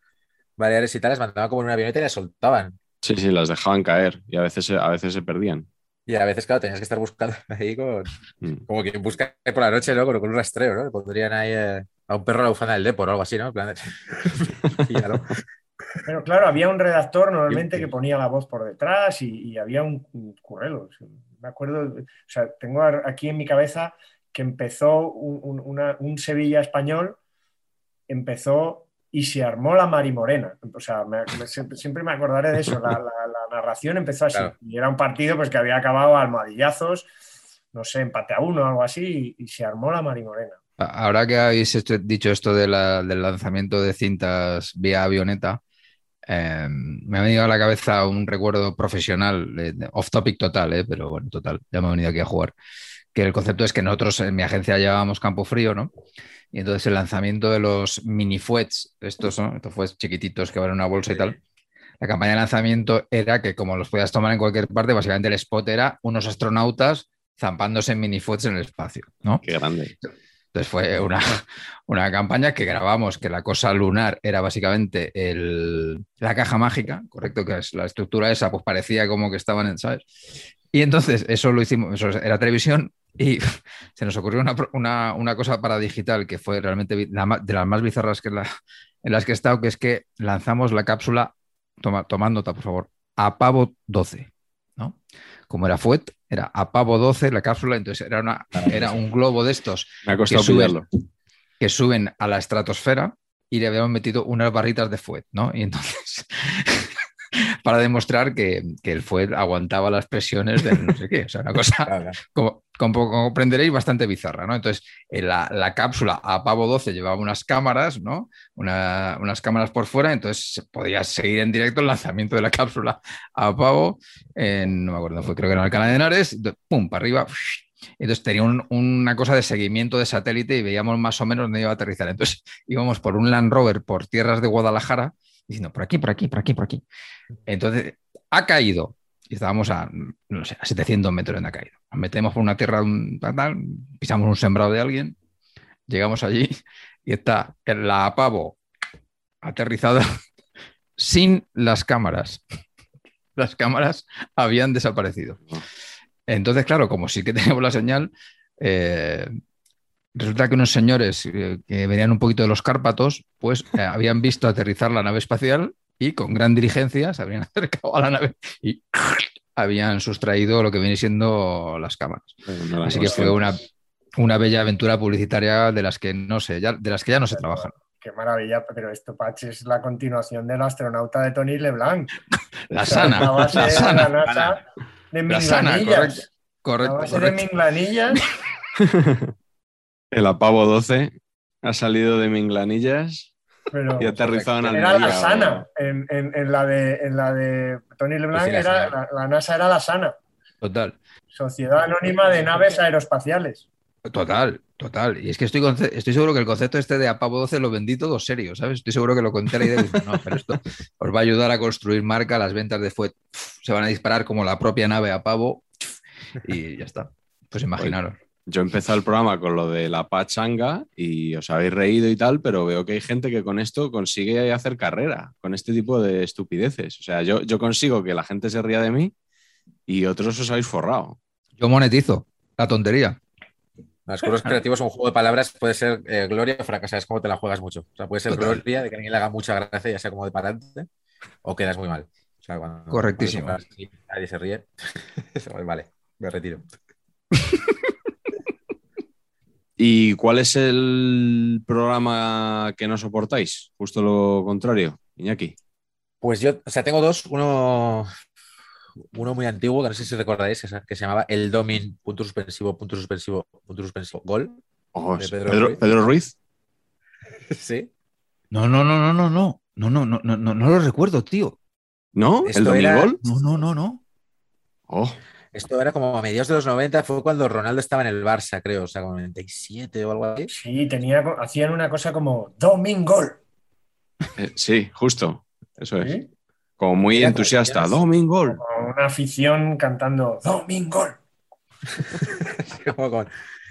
Baleares y tal, las mandaban como en una avioneta y las soltaban. Sí, sí, las dejaban caer y a veces, a veces se perdían. Y a veces, claro, tenías que estar buscando ahí con, mm. como que busca por la noche, ¿no? Con, un rastreo, ¿no? Pondrían ahí eh, a un perro a la bufanda del depo o algo así, ¿no? plan Pero claro, había un redactor normalmente que ponía la voz por detrás y, había un, currelo. Me acuerdo, o sea, tengo aquí en mi cabeza que empezó un, Sevilla español, empezó y se armó la Marimorena. O sea, siempre, me acordaré de eso. La, narración empezó así. Y era un partido pues, que había acabado a almohadillazos, no sé, empate a uno o algo así, y, se armó la Marimorena. Ahora que habéis dicho esto del lanzamiento de cintas vía avioneta, Em, me ha venido a la cabeza un recuerdo profesional, off topic total, eh, pero bueno, total, ya me ha venido aquí a jugar. Que el concepto es que nosotros en mi agencia llevábamos campo frío, ¿no? Y entonces el lanzamiento de los mini fuets, estos son, estos fuets chiquititos que van en una bolsa y tal, la campaña de lanzamiento era que como los podías tomar en cualquier parte, básicamente el spot era unos astronautas zampándose en mini fuets en el espacio, ¿no? Qué grande. Entonces fue una, una, campaña que grabamos, que la cosa lunar era básicamente el, la caja mágica, correcto, que es la estructura esa, pues parecía como que estaban en, ¿sabes? Y entonces eso lo hicimos, eso era televisión y se nos ocurrió una, una, cosa para digital que fue realmente de las más bizarras que la, en las que he estado, que es que lanzamos la cápsula, toma, nota por favor, a pavo 12, ¿no? Como era FUET, era a pavo 12 la cápsula, entonces era, una, era un globo de estos que, suben, que suben a la estratosfera y le habíamos metido unas barritas de fuet, ¿no? Y entonces para demostrar que, que el fuet aguantaba las presiones de no sé qué. O sea, una cosa, Claro, como, como comprenderéis, bastante bizarra, ¿no? Entonces, en la, la cápsula a pavo 12 llevaba unas cámaras, ¿no? Una- unas cámaras por fuera, entonces se podía seguir en directo el lanzamiento de la cápsula a pavo, en, no me acuerdo, fue, creo que era en Alcalá de Henares, pum, para arriba. Entonces tenía un- una cosa de seguimiento de satélite y veíamos más o menos dónde iba a aterrizar. Entonces íbamos por un Land Rover por tierras de Guadalajara, diciendo por aquí, por aquí, por aquí, por aquí. Entonces ha caído y estábamos a, no sé, a 700 metros donde ha caído. Nos metemos por una tierra, un- tal, tal, pisamos un sembrado de alguien, llegamos allí y está la Apavo aterrizada sin las cámaras. Las cámaras habían desaparecido. Entonces, claro, como sí que tenemos la señal, eh, resulta que unos señores eh, que venían un poquito de los Cárpatos, pues eh, habían visto aterrizar la nave espacial y con gran diligencia se habrían acercado a la nave y habían sustraído lo que viene siendo las cámaras. Así que fue una, una bella aventura publicitaria de las que no sé, ya, de las que ya no se trabajan. Qué maravilla, pero esto, Patch, es la continuación del astronauta de Tony LeBlanc. La O sea, sana, La base la de sana, la NASA de la sana, correcto. La correcto, base de. Minglanillas. El Apavo 12 ha salido de Minglanillas Pero y ha aterrizado en era Almería. la sana. En, en- en la de, en la de Tony LeBlanc, Sí, sí, la era, la, la NASA era la sana. Total. Sociedad Anónima de Naves Aeroespaciales. Total, total. Y es que estoy, estoy seguro que el concepto este de Apavo 12 lo vendí todo serio, ¿sabes? Estoy seguro que lo conté la idea y dije, no, pero esto os va a ayudar a construir marca, las ventas de Fuet se van a disparar como la propia nave Apavo y ya está. Pues imaginaros. Yo he empezado el programa con lo de la pachanga y os habéis reído y tal, pero veo que hay gente que con esto consigue hacer carrera, con este tipo de estupideces. O sea, yo, yo consigo que la gente se ría de mí y otros os habéis forrado. Yo monetizo la tontería. Los cursos creativos, un juego de palabras, puede ser eh, gloria o fracasar, es como te la juegas mucho. O sea, puede ser Total. gloria de que a alguien le haga mucha gracia, ya sea como de parante, o quedas muy mal. O sea, cuando, Correctísimo. cuando paras nadie se ríe. vale, me retiro. ¿Y cuál es el programa que no soportáis? Justo lo contrario, Iñaki. Pues yo, o sea, tengo dos. Uno, uno muy antiguo, que no sé si recordáis, que se, que se llamaba El Domin, punto suspensivo, punto suspensivo, punto suspensivo, gol. Oh, De Pedro Pedro, Ruiz. Pedro Ruiz. Sí. No, no, no, no, no, no. No, no, no, no, no, no lo recuerdo, tío. ¿No? Esto ¿El era- Domingol? No, no, no, no. Oh, Esto era como a mediados de los 90, fue cuando Ronaldo estaba en el Barça, creo, o sea, como 97 o algo así. Sí, tenía, hacían una cosa como Domingol. eh, sí, justo. Eso es. ¿Sí? Como muy Mira, entusiasta. Domingol. Con una afición cantando Domingol. Como con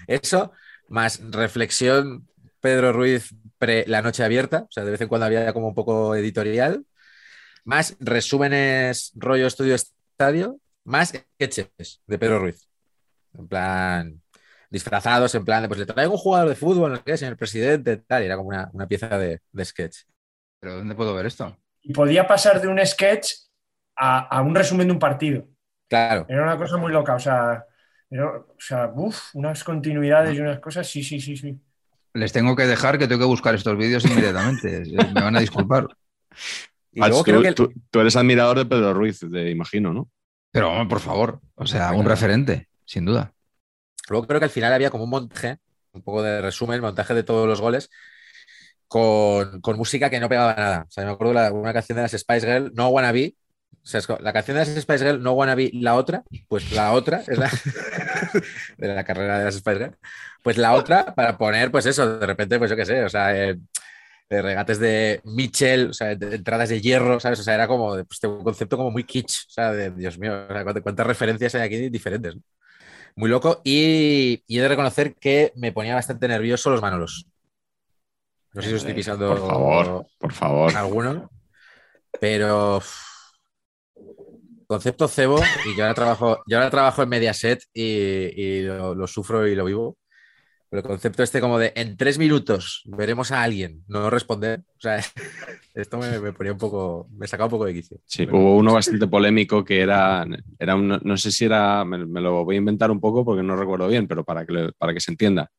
eso, más reflexión Pedro Ruiz pre La Noche Abierta, o sea, de vez en cuando había como un poco editorial, más resúmenes rollo estudio estadio, más sketches de Pedro Ruiz. En plan, disfrazados, en plan de, pues le traigo un jugador de fútbol, no sé qué, señor presidente, tal, y era como una, una pieza de, de sketch. ¿Pero dónde puedo ver esto? Y podía pasar de un sketch a, a un resumen de un partido. Claro, Era una cosa muy loca, o sea, era- o sea, uf, unas continuidades y unas cosas, sí, sí, sí, sí. Les tengo que dejar que tengo que buscar estos vídeos inmediatamente. Me van a disculpar. y Ach, luego tú, creo que... tú- tú eres admirador de Pedro Ruiz, te imagino, ¿no? Pero por favor, o sea, un referente, sin duda. Luego creo que al final había como un montaje, un poco de resumen, montaje de todos los goles, con, con música que no pegaba nada. O sea, me acuerdo de una canción de las Spice Girl, No Wanna Be. O sea, la canción de las Spice Girl, No Wanna Be, la otra, pues la otra es la de la carrera de las Spice Girl. Pues la otra para poner, pues eso, de repente, pues yo qué sé, o sea, eh, de regates de Mitchell, o sea, de entradas de hierro, ¿sabes? O sea, era como pues, un concepto como muy kitsch, o sea, de Dios mío, o sea, cuántas, referencias hay aquí diferentes. ¿no? Muy loco. Y, y he de reconocer que me ponía bastante nervioso los Manolos. No sé si os estoy pisando Por favor, por favor. alguno, pero concepto cebo y yo ahora trabajo, yo ahora trabajo en Mediaset y, y lo, lo sufro y lo vivo. Pero el concepto este como de en tres minutos veremos a alguien no responder, o sea, esto me, me ponía un poco, me sacaba un poco de quicio. Sí, hubo uno bastante polémico que era, era un- no sé si era, me, me lo voy a inventar un poco porque no recuerdo bien, pero para que, para que se entienda.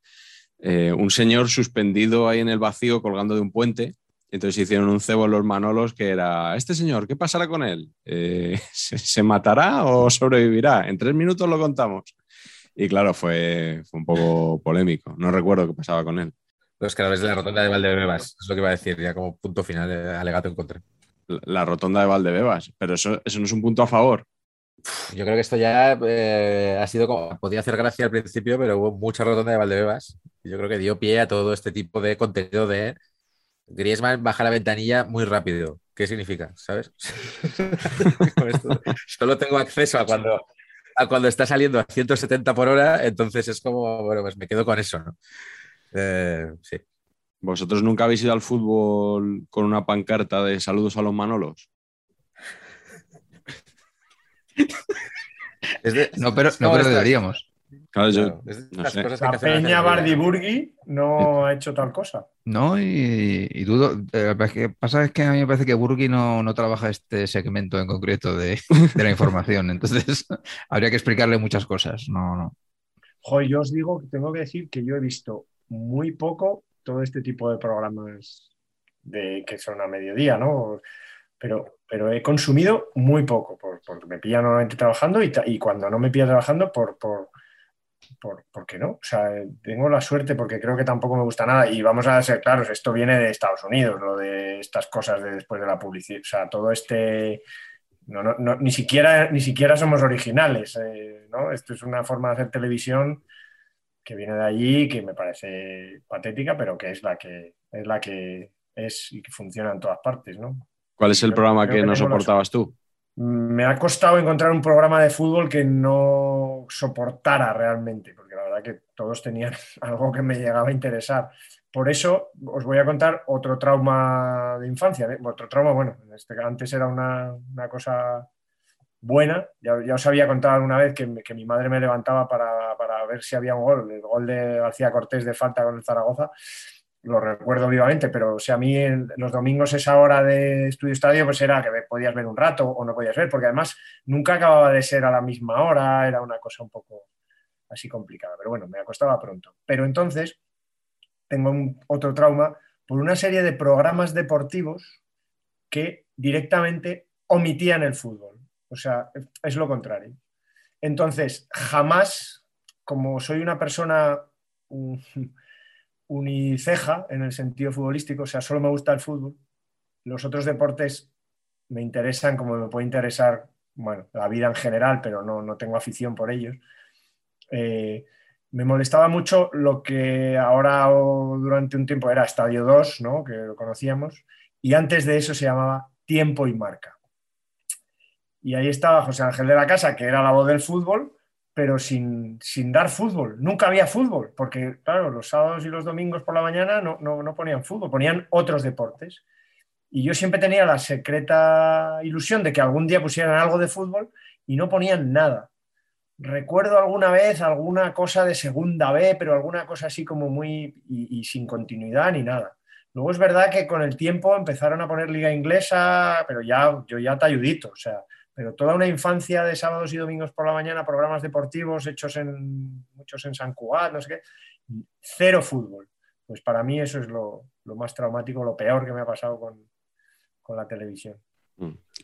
Eh, un señor suspendido ahí en el vacío colgando de un puente Entonces hicieron un cebo en los Manolos que era, este señor, ¿qué pasará con él? Eh, ¿se, se matará o sobrevivirá? En tres minutos lo contamos. Y claro, fue, fue un poco polémico. No recuerdo qué pasaba con él. Los que a través de la rotonda de Valdebebas, es lo que iba a decir, ya como punto final, de alegato en contra. La, la rotonda de Valdebebas, pero eso, eso no es un punto a favor. Yo creo que esto ya eh, ha sido como. Podía hacer gracia al principio, pero hubo mucha rotonda de Valdebebas. Y yo creo que dio pie a todo este tipo de contenido de Griezmann baja la ventanilla muy rápido. ¿Qué significa? ¿Sabes? Con esto, solo tengo acceso a cuando, a cuando está saliendo a 170 por hora, entonces es como, bueno, pues me quedo con eso, ¿no? Eh, sí. ¿Vosotros nunca habéis ido al fútbol con una pancarta de saludos a los Manolos? Es de- No, pero, no, pero deberíamos. Claro, yo- no sé. cosas que hay La Peña. Bardi-Burgi no ha hecho tal cosa. No, y, y dudo. eh, Lo que pasa es que a mí me parece que Burgi no, no trabaja este segmento en concreto de, de la información. Entonces, habría que explicarle muchas cosas. No, no. Joder, yo os digo que tengo que decir que yo he visto muy poco todo este tipo de programas de, que son a mediodía, ¿no? Pero, pero he consumido muy poco, por- porque me pilla normalmente trabajando y, y cuando no me pilla trabajando, por, por, por, porque no. O sea, tengo la suerte porque creo que tampoco me gusta nada. Y vamos a ser claros, esto viene de Estados Unidos, lo de estas cosas de después de la publicidad. O sea, todo este. No, no, no, ni, siquiera, ni siquiera somos originales, eh, ¿no? Esto es una forma de hacer televisión que viene de allí, que me parece patética, pero que es la que es la que es y que funciona en todas partes, ¿no? ¿Cuál es el programa que que no soportabas tú? Me ha costado encontrar un programa de fútbol que no soportara realmente, porque la verdad que todos tenían algo que me llegaba a interesar. Por eso os voy a contar otro trauma de infancia. ¿eh? Otro trauma, bueno, en este, antes era una, una cosa buena. Ya, ya os había contado alguna vez que, que mi madre me levantaba para, para ver si había un gol, el gol de García Cortés de falta con el Zaragoza lo recuerdo vivamente, pero o sea, a mí los domingos esa hora de estudio estadio pues era que podías ver un rato o no podías ver, porque además nunca acababa de ser a la misma hora, era una cosa un poco así complicada, pero bueno, me acostaba pronto. Pero entonces tengo otro trauma por una serie de programas deportivos que directamente omitían el fútbol, o sea, es lo contrario. Entonces, jamás, como soy una persona... um, uniceja en el sentido futbolístico, o sea, solo me gusta el fútbol. Los otros deportes me interesan como me puede interesar, bueno, la vida en general, pero no, no tengo afición por ellos. Eh, me molestaba mucho lo que ahora durante un tiempo era Estadio 2, ¿no? que lo conocíamos, y antes de eso se llamaba Tiempo y Marca. Y ahí estaba José Ángel de la Casa, que era la voz del fútbol, pero sin, sin, dar fútbol. Nunca había fútbol, porque claro, los sábados y los domingos por la mañana no, no, no, ponían fútbol, ponían otros deportes. Y yo siempre tenía la secreta ilusión de que algún día pusieran algo de fútbol y no ponían nada. Recuerdo alguna vez alguna cosa de segunda B, pero alguna cosa así como muy y, sin continuidad ni nada. Luego es verdad que con el tiempo empezaron a poner liga inglesa, pero ya yo ya talludito, o sea, pero toda una infancia de sábados y domingos por la mañana, programas deportivos hechos en muchos en San Cugat, no sé qué, cero fútbol. Pues para mí eso es lo, lo más traumático, lo peor que me ha pasado con, con la televisión.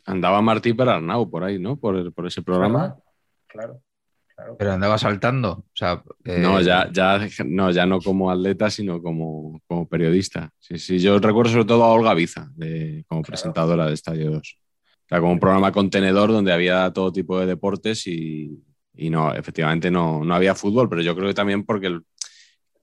Andaba Martí Perarnau por ahí, ¿no? Por, por ese programa. Claro, claro. Pero andaba saltando. O sea, eh... no, ya, ya, no, ya no como atleta, sino como, como periodista. Sí, sí, yo recuerdo sobre todo a Olga Biza de, como claro. presentadora de Estadio 2. Era como un programa contenedor donde había todo tipo de deportes y, y no, efectivamente no, no, había fútbol, pero yo creo que también porque el,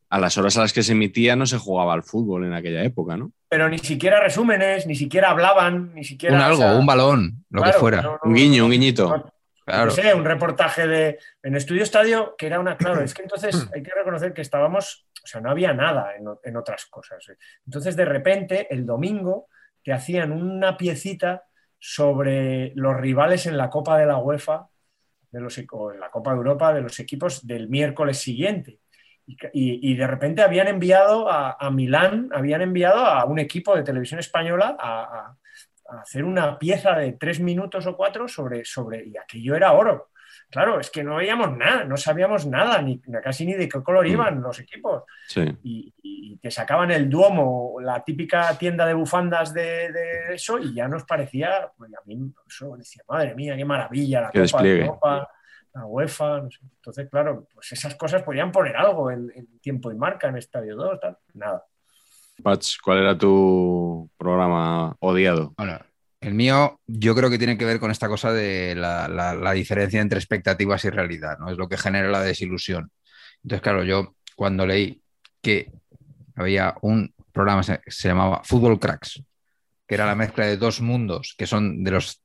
a las horas a las que se emitía no se jugaba al fútbol en aquella época, ¿no? Pero ni siquiera resúmenes, ni siquiera hablaban, ni siquiera... Un algo, o sea, un balón, lo claro, que fuera. No, un guiño, un guiñito. No, claro. sé, un reportaje de... En Estudio Estadio, que era una... Claro, es que entonces hay que reconocer que estábamos... O sea, no había nada en, en otras cosas. Entonces, de repente, el domingo te hacían una piecita sobre los rivales en la Copa de la UEFA de los, o en la Copa de Europa de los equipos del miércoles siguiente. Y, de repente habían enviado a, a, Milán, habían enviado a un equipo de televisión española a, a, a, hacer una pieza de tres minutos o cuatro sobre, sobre, y aquello era oro. Claro, es que no veíamos nada, no sabíamos nada, ni casi ni de qué color iban los equipos. Sí. Y, te sacaban el Duomo, la típica tienda de bufandas de, de eso, y ya nos parecía, pues a mí eso decía, madre mía, qué maravilla, la Qué Copa, despliegue. la Europa, la UEFA, no sé. Entonces, claro, pues esas cosas podían poner algo en, en tiempo y marca, en Estadio 2, tal. Nada. Patch, ¿cuál era tu programa odiado? Bueno, el mío yo creo que tiene que ver con esta cosa de la, diferencia entre expectativas y realidad, ¿no? Es lo que genera la desilusión. Entonces, claro, yo cuando leí que había un programa que se, llamaba Fútbol Cracks, que era la mezcla de dos mundos, que son de los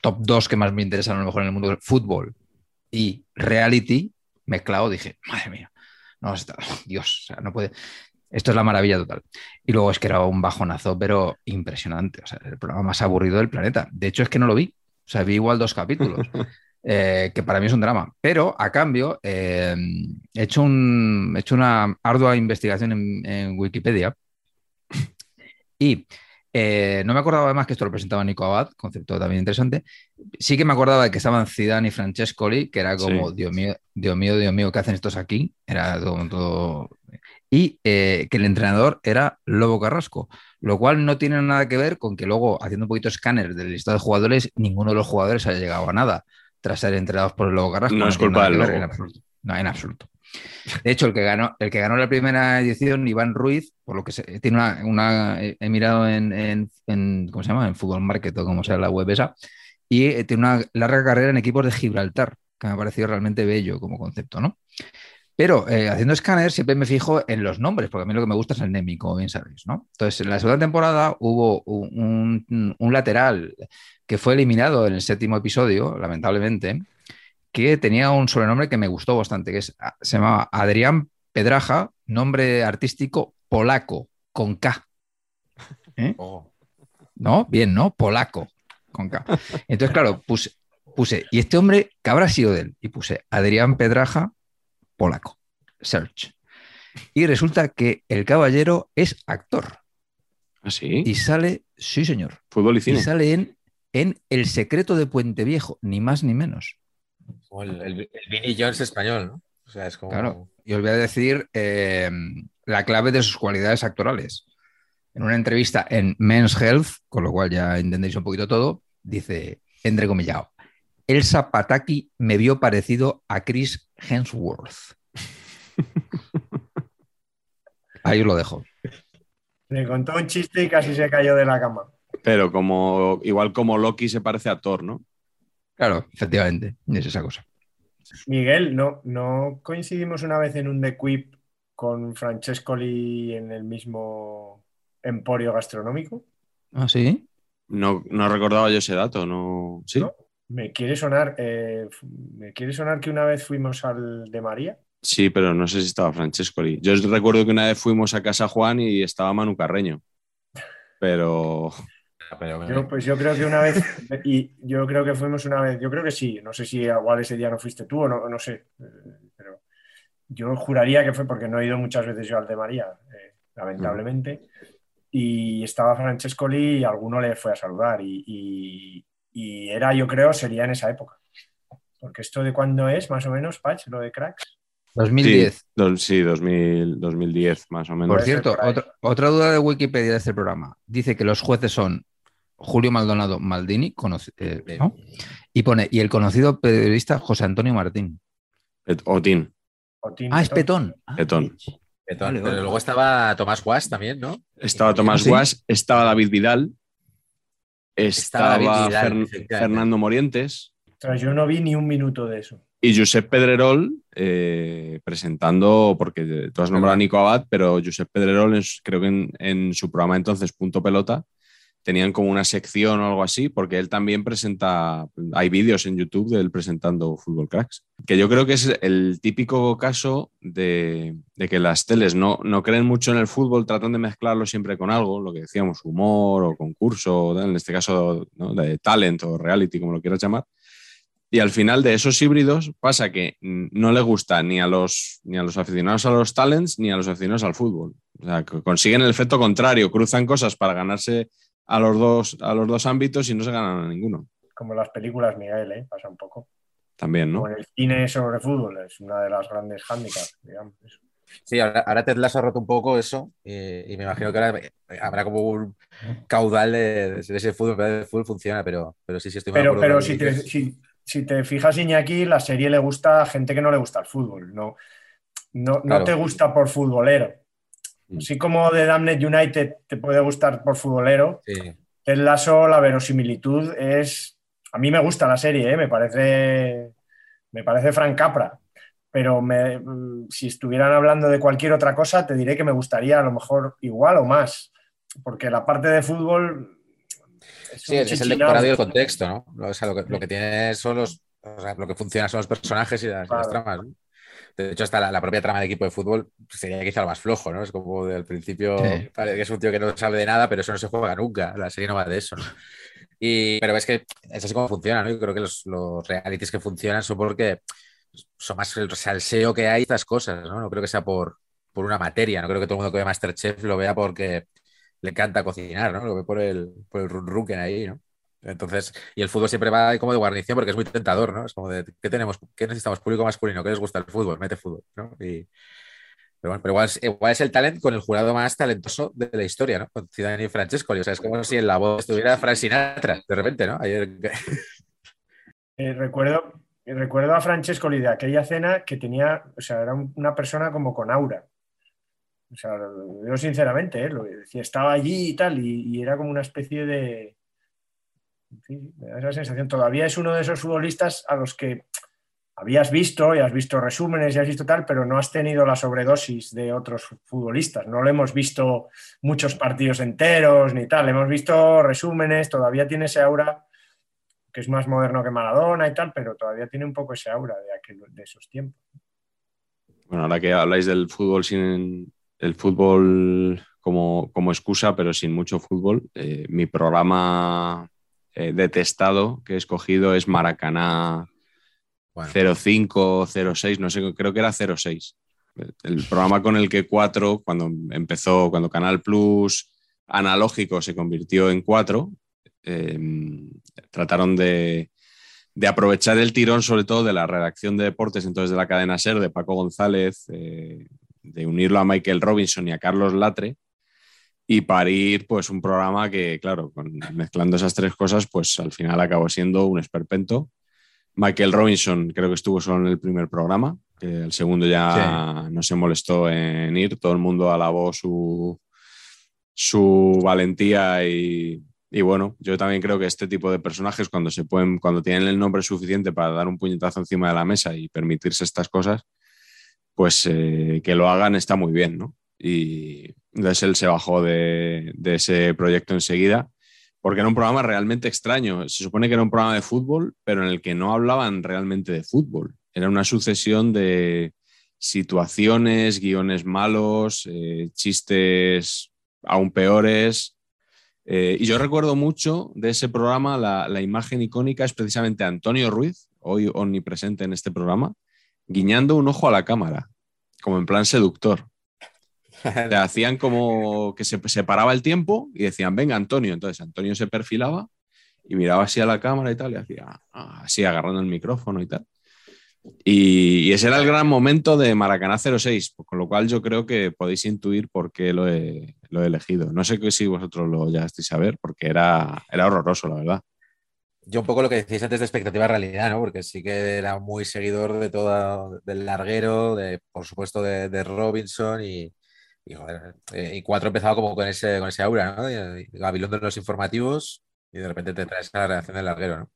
top dos que más me interesan a lo mejor en el mundo fútbol y reality, mezclado, dije, madre mía, no, está- Dios, o sea, no puede. Esto es la maravilla total. Y luego es que era un bajonazo, pero impresionante. O sea, el programa más aburrido del planeta. De hecho, es que no lo vi. O sea, vi igual dos capítulos, eh, que para mí es un drama. Pero a cambio, eh, he, hecho un- he hecho una ardua investigación en, en Wikipedia y eh, no me acordaba además que esto lo presentaba Nico Abad, concepto también interesante. Sí que me acordaba de que estaban Zidane y Francescoli, que era como, Sí. Dios mío, Dios mío, Dios mío, ¿qué hacen estos aquí? Era todo, todo- Y eh, que el entrenador era Lobo Carrasco, lo cual no tiene nada que ver con que luego, haciendo un poquito escáner del listado de jugadores, ninguno de los jugadores haya llegado a nada tras ser entrenados por el Lobo Carrasco. No es culpa del Lobo. En absoluto. No, en absoluto. De hecho, el que ganó, el que ganó la primera edición, Iván Ruiz, por lo que se, tiene una, una- he mirado en, en- en- ¿cómo se llama? En Fútbol Market o como sea la web esa, y eh, tiene una larga carrera en equipos de Gibraltar, que me ha parecido realmente bello como concepto, ¿no? Pero eh, haciendo escáner siempre me fijo en los nombres, porque a mí lo que me gusta es el Nemi, como bien sabéis, ¿no? Entonces, en la segunda temporada hubo un, un- un lateral que fue eliminado en el séptimo episodio, lamentablemente, que tenía un sobrenombre que me gustó bastante, que es, se llamaba Adrián Pedraja, nombre artístico polaco, con K. ¿Eh? Oh. ¿No? Bien, ¿no? Polaco, con K. Entonces, claro, puse, puse, ¿y este hombre qué habrá sido de él? Y puse Adrián Pedraja, polaco. Search. Y resulta que el caballero es actor. ¿Ah, sí? Y sale, sí, señor. Fútbol y Y cine. sale en, en El secreto de Puente Viejo, ni más ni menos. El, el, el Vinnie Jones español, ¿no? O sea, es como. Claro. Y os voy a decir eh, la clave de sus cualidades actorales. En una entrevista en Men's Health, con lo cual ya entendéis un poquito todo, dice, entrecomillado, Elsa Pataki me vio parecido a Chris Hemsworth. Ahí os lo dejo. Le contó un chiste y casi se cayó de la cama. Pero como igual como Loki se parece a Thor, ¿no? Claro, efectivamente, es esa cosa. Miguel, ¿no, ¿no coincidimos una vez en un The Quip con Francescoli en el mismo emporio gastronómico? ¿Ah, sí? No, no recordaba yo ese dato, ¿no? Sí. ¿No? Me quiere sonar, eh, me quiere sonar que una vez fuimos al de María. Sí, pero no sé si estaba Francescoli. Yo recuerdo que una vez fuimos a casa Juan y estaba Manu Carreño. Pero Pero, Yo, pues yo creo que una vez, y yo creo que fuimos una vez, yo creo que sí, no sé si igual ese día no fuiste tú o no, no sé, eh, pero yo juraría que fue porque no he ido muchas veces yo al de María, eh, lamentablemente, y estaba Francescoli y alguno le fue a saludar y, y- y era, yo creo, sería en esa época. Porque esto de cuándo es, más o menos, Patch, lo de cracks. 2010. Sí, do- sí 2000, 2010 más o menos. Por cierto, por otra, otra duda de Wikipedia de este programa. Dice que los jueces son Julio Maldonado Maldini, eh. ¿no? y pone, y el conocido periodista José Antonio Martín. Pet- Otín, Otín, Ah, es Petón. Petón. Ah, Petón. Petón. Vale, Pero vale. luego estaba Tomás Guas también, ¿no? Estaba Tomás Sí. Guas, estaba David Vidal, Estaba Vidal. Fernando Morientes yo no vi ni un minuto de eso. y Josep Pedrerol eh, presentando, porque tú has nombrado a Nico Abad, pero Josep Pedrerol es- creo que en, en su programa entonces, Punto Pelota, tenían como una sección o algo así, porque él también presenta, hay vídeos en YouTube de él presentando Fútbol Cracks, que yo creo que es el típico caso de, que las teles no, no creen mucho en el fútbol, tratan de mezclarlo siempre con algo, lo que decíamos, humor o concurso, en este caso ¿no? de talent o reality, como lo quieras llamar. Y al final de esos híbridos pasa que no le gusta ni a los, ni a los aficionados a los talents ni a los aficionados al fútbol. O sea, consiguen el efecto contrario, cruzan cosas para ganarse a los dos, a los dos ámbitos y no se ganan a ninguno. Como las películas, Miguel, ¿eh? pasa un poco. También, ¿no? Como el cine sobre fútbol, es una de las grandes hándicaps, digamos. Sí, ahora, ahora Ted Lasso ha roto un poco eso y, y me imagino que ahora habrá como un caudal de, de ese fútbol, pero el fútbol funciona, pero, pero sí, sí estoy Pero, pero si te, si, si te fijas, Iñaki, la serie le gusta a gente que no le gusta el fútbol. No, no, no Claro. te gusta por futbolero. Mm. Así como The Damned United te puede gustar por futbolero, Sí. Ted Lasso, la verosimilitud es. A mí me gusta la serie, ¿eh? me parece. Me parece Frank Capra. Pero me- mm, si estuvieran hablando de cualquier otra cosa, te diré que me gustaría a lo mejor igual o más. Porque la parte de fútbol. Es Sí, es el decorado y el contexto, ¿no? Lo, o sea, lo, que, lo que tiene son los. o sea, lo que funciona son los personajes y las, Claro. las tramas. ¿no? De hecho, hasta la, la propia trama de equipo de fútbol sería quizá lo más flojo, ¿no? Es como del principio, Sí. parece que es un tío que no sabe de nada, pero eso no se juega nunca. La serie no va de eso, ¿no? Y, pero es que es así como funciona, ¿no? Yo creo que los, los realities que funcionan son porque son más el salseo que hay estas cosas, ¿no? No creo que sea por, por una materia, no creo que todo el mundo que ve Masterchef lo vea porque le encanta cocinar, ¿no? Lo ve por el, por el run ahí, ¿no? Entonces, y el fútbol siempre va como de guarnición porque es muy tentador, ¿no? Es como de, ¿qué tenemos? ¿Qué necesitamos? Público masculino, ¿qué les gusta el fútbol? Mete fútbol, ¿no? Pero bueno, pero igual es, igual es el talent con el jurado más talentoso de la historia, ¿no? Con Zidane y Francesco. O sea, es como si en la voz estuviera Frank Sinatra, de repente, ¿no? Ayer... Eh, recuerdo, recuerdo a Francescoli de aquella cena que tenía, o sea, era un- una persona como con aura. O sea, digo sinceramente, ¿eh? Lo decía, estaba allí y tal, y era como una especie de. Sí, me da esa sensación. Todavía es uno de esos futbolistas a los que habías visto y has visto resúmenes y has visto tal, pero no has tenido la sobredosis de otros futbolistas. No le hemos visto muchos partidos enteros ni tal, hemos visto resúmenes, todavía tiene ese aura que es más moderno que Maradona y tal, pero todavía tiene un poco ese aura de, aquel- de esos tiempos. Bueno, ahora que habláis del fútbol sin el fútbol como, como excusa, pero sin mucho fútbol, eh, mi programa eh, detestado que he escogido es Maracaná Bueno, 05, 06, no sé, creo que era 06. El programa con el que 4, cuando empezó, cuando Canal Plus analógico se convirtió en 4, trataron de, de aprovechar el tirón, sobre todo de la redacción de deportes, entonces de la cadena Ser, de Paco González, eh, de unirlo a Michael Robinson y a Carlos Latre, y parir pues un programa que, claro, con- mezclando esas tres cosas, pues al final acabó siendo un esperpento. Michael Robinson creo que estuvo solo en el primer programa, que el segundo ya no se molestó en ir, todo el mundo alabó su, su valentía y, y bueno, yo también creo que este tipo de personajes cuando se pueden, cuando tienen el nombre suficiente para dar un puñetazo encima de la mesa y permitirse estas cosas, pues eh, que lo hagan está muy bien, ¿no? Y entonces él se bajó de, ese proyecto enseguida porque era un programa realmente extraño. Se supone que era un programa de fútbol, pero en el que no hablaban realmente de fútbol. Era una sucesión de situaciones, guiones malos, eh, chistes aún peores. Eh, y yo recuerdo mucho de ese programa, la imagen icónica es precisamente Antonio Ruiz, hoy omnipresente en este programa, guiñando un ojo a la cámara, como en plan seductor. Te hacían como que se separaba el tiempo y decían, venga, Antonio. Entonces Antonio se perfilaba y miraba así a la cámara y tal, y hacía ah, así agarrando el micrófono y tal. Y, y ese era el gran momento de Maracaná 06, con lo cual yo creo que podéis intuir por qué lo he, lo he elegido. No sé si vosotros lo llegasteis a ver, porque era, era horroroso, la verdad. Yo un poco lo que decíais antes de expectativa realidad, ¿no? Porque sí que era muy seguidor de todo, del larguero, de, por supuesto de, de Robinson y, y, joder, eh, y cuatro empezaba como con ese, con ese aura, ¿no? Y, y Gabilondo en los informativos y de repente te traes la reacción del larguero, ¿no?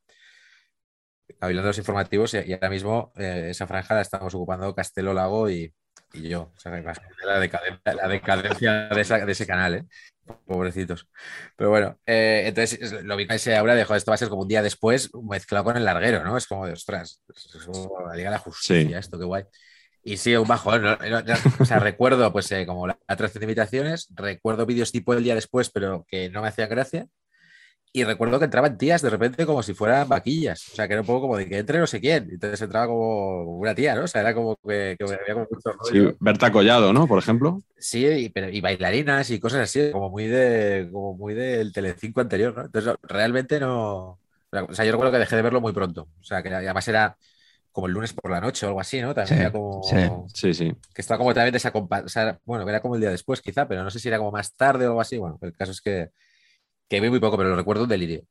Gabilondo en los informativos y, y ahora mismo eh, esa franja la estamos ocupando Castelo Lago y, y yo. O sea, la, decadencia, la decadencia de, esa, de, ese canal, ¿eh? Pobrecitos. Pero bueno, eh, entonces lo vi con ese aura de, joder, esto va a ser como un día después mezclado con el larguero, ¿no? Es como de, ostras, es como la Liga de la Justicia, sí. esto, qué guay. Y sí, un bajón. ¿no? o sea, recuerdo, pues, eh, como la atracción de invitaciones, recuerdo vídeos tipo el día después, pero que no me hacían gracia. Y recuerdo que entraban tías de repente como si fueran vaquillas. O sea, que era un poco como de que entre no sé quién. Entonces entraba como una tía, ¿no? O sea, era como que, que había como mucho rollo. Sí, Berta Collado, ¿no? Por ejemplo. Sí, y, pero, y bailarinas y cosas así, como muy de como muy del Telecinco anterior, ¿no? Entonces, realmente no. O sea, yo recuerdo que dejé de verlo muy pronto. O sea, que además era como el lunes por la noche o algo así, ¿no? También Sí, era como. sí. Sí, sí. Que estaba como también desacompa- o sea, bueno, era como el día después, quizá, pero no sé si era como más tarde o algo así. Bueno, el caso es que, que vi muy poco, pero lo recuerdo un delirio.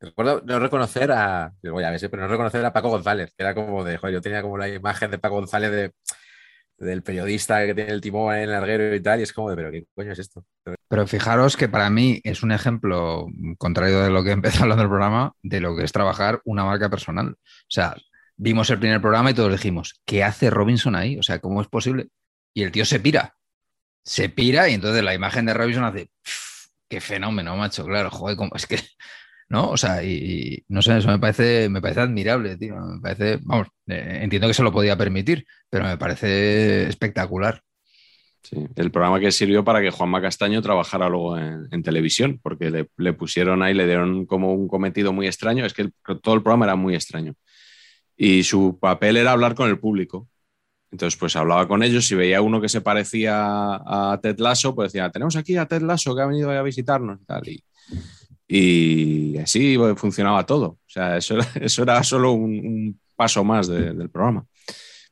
Recuerdo no reconocer a. Ya ves, ¿eh? pero no reconocer a Paco González, que era como de. Joder, yo tenía como la imagen de Paco González de, del periodista que tiene el timón en el larguero y tal, y es como de, pero ¿qué coño es esto? Pero fijaros que para mí es un ejemplo, contrario de lo que empezó hablando del programa, de lo que es trabajar una marca personal. O sea, vimos el primer programa y todos dijimos, ¿qué hace Robinson ahí? O sea, ¿cómo es posible? Y el tío se pira. Se pira y entonces la imagen de Robinson hace, "Pff, qué fenómeno, macho, claro, joder, cómo es que, ¿no? O sea, y, no sé, eso me parece, me parece admirable, tío. Me parece, vamos, eh, entiendo que se lo podía permitir, pero me parece espectacular. Sí, el programa que sirvió para que Juanma Castaño trabajara luego en, televisión, porque le, pusieron ahí, le dieron como un cometido muy extraño, es que todo el programa era muy extraño. Y su papel era hablar con el público. Entonces, pues hablaba con ellos, si veía uno que se parecía a Ted Lasso, pues decía, tenemos aquí a Ted Lasso que ha venido a visitarnos y tal. Y, y así funcionaba todo. O sea, eso era, eso era solo un, un paso más de- del programa.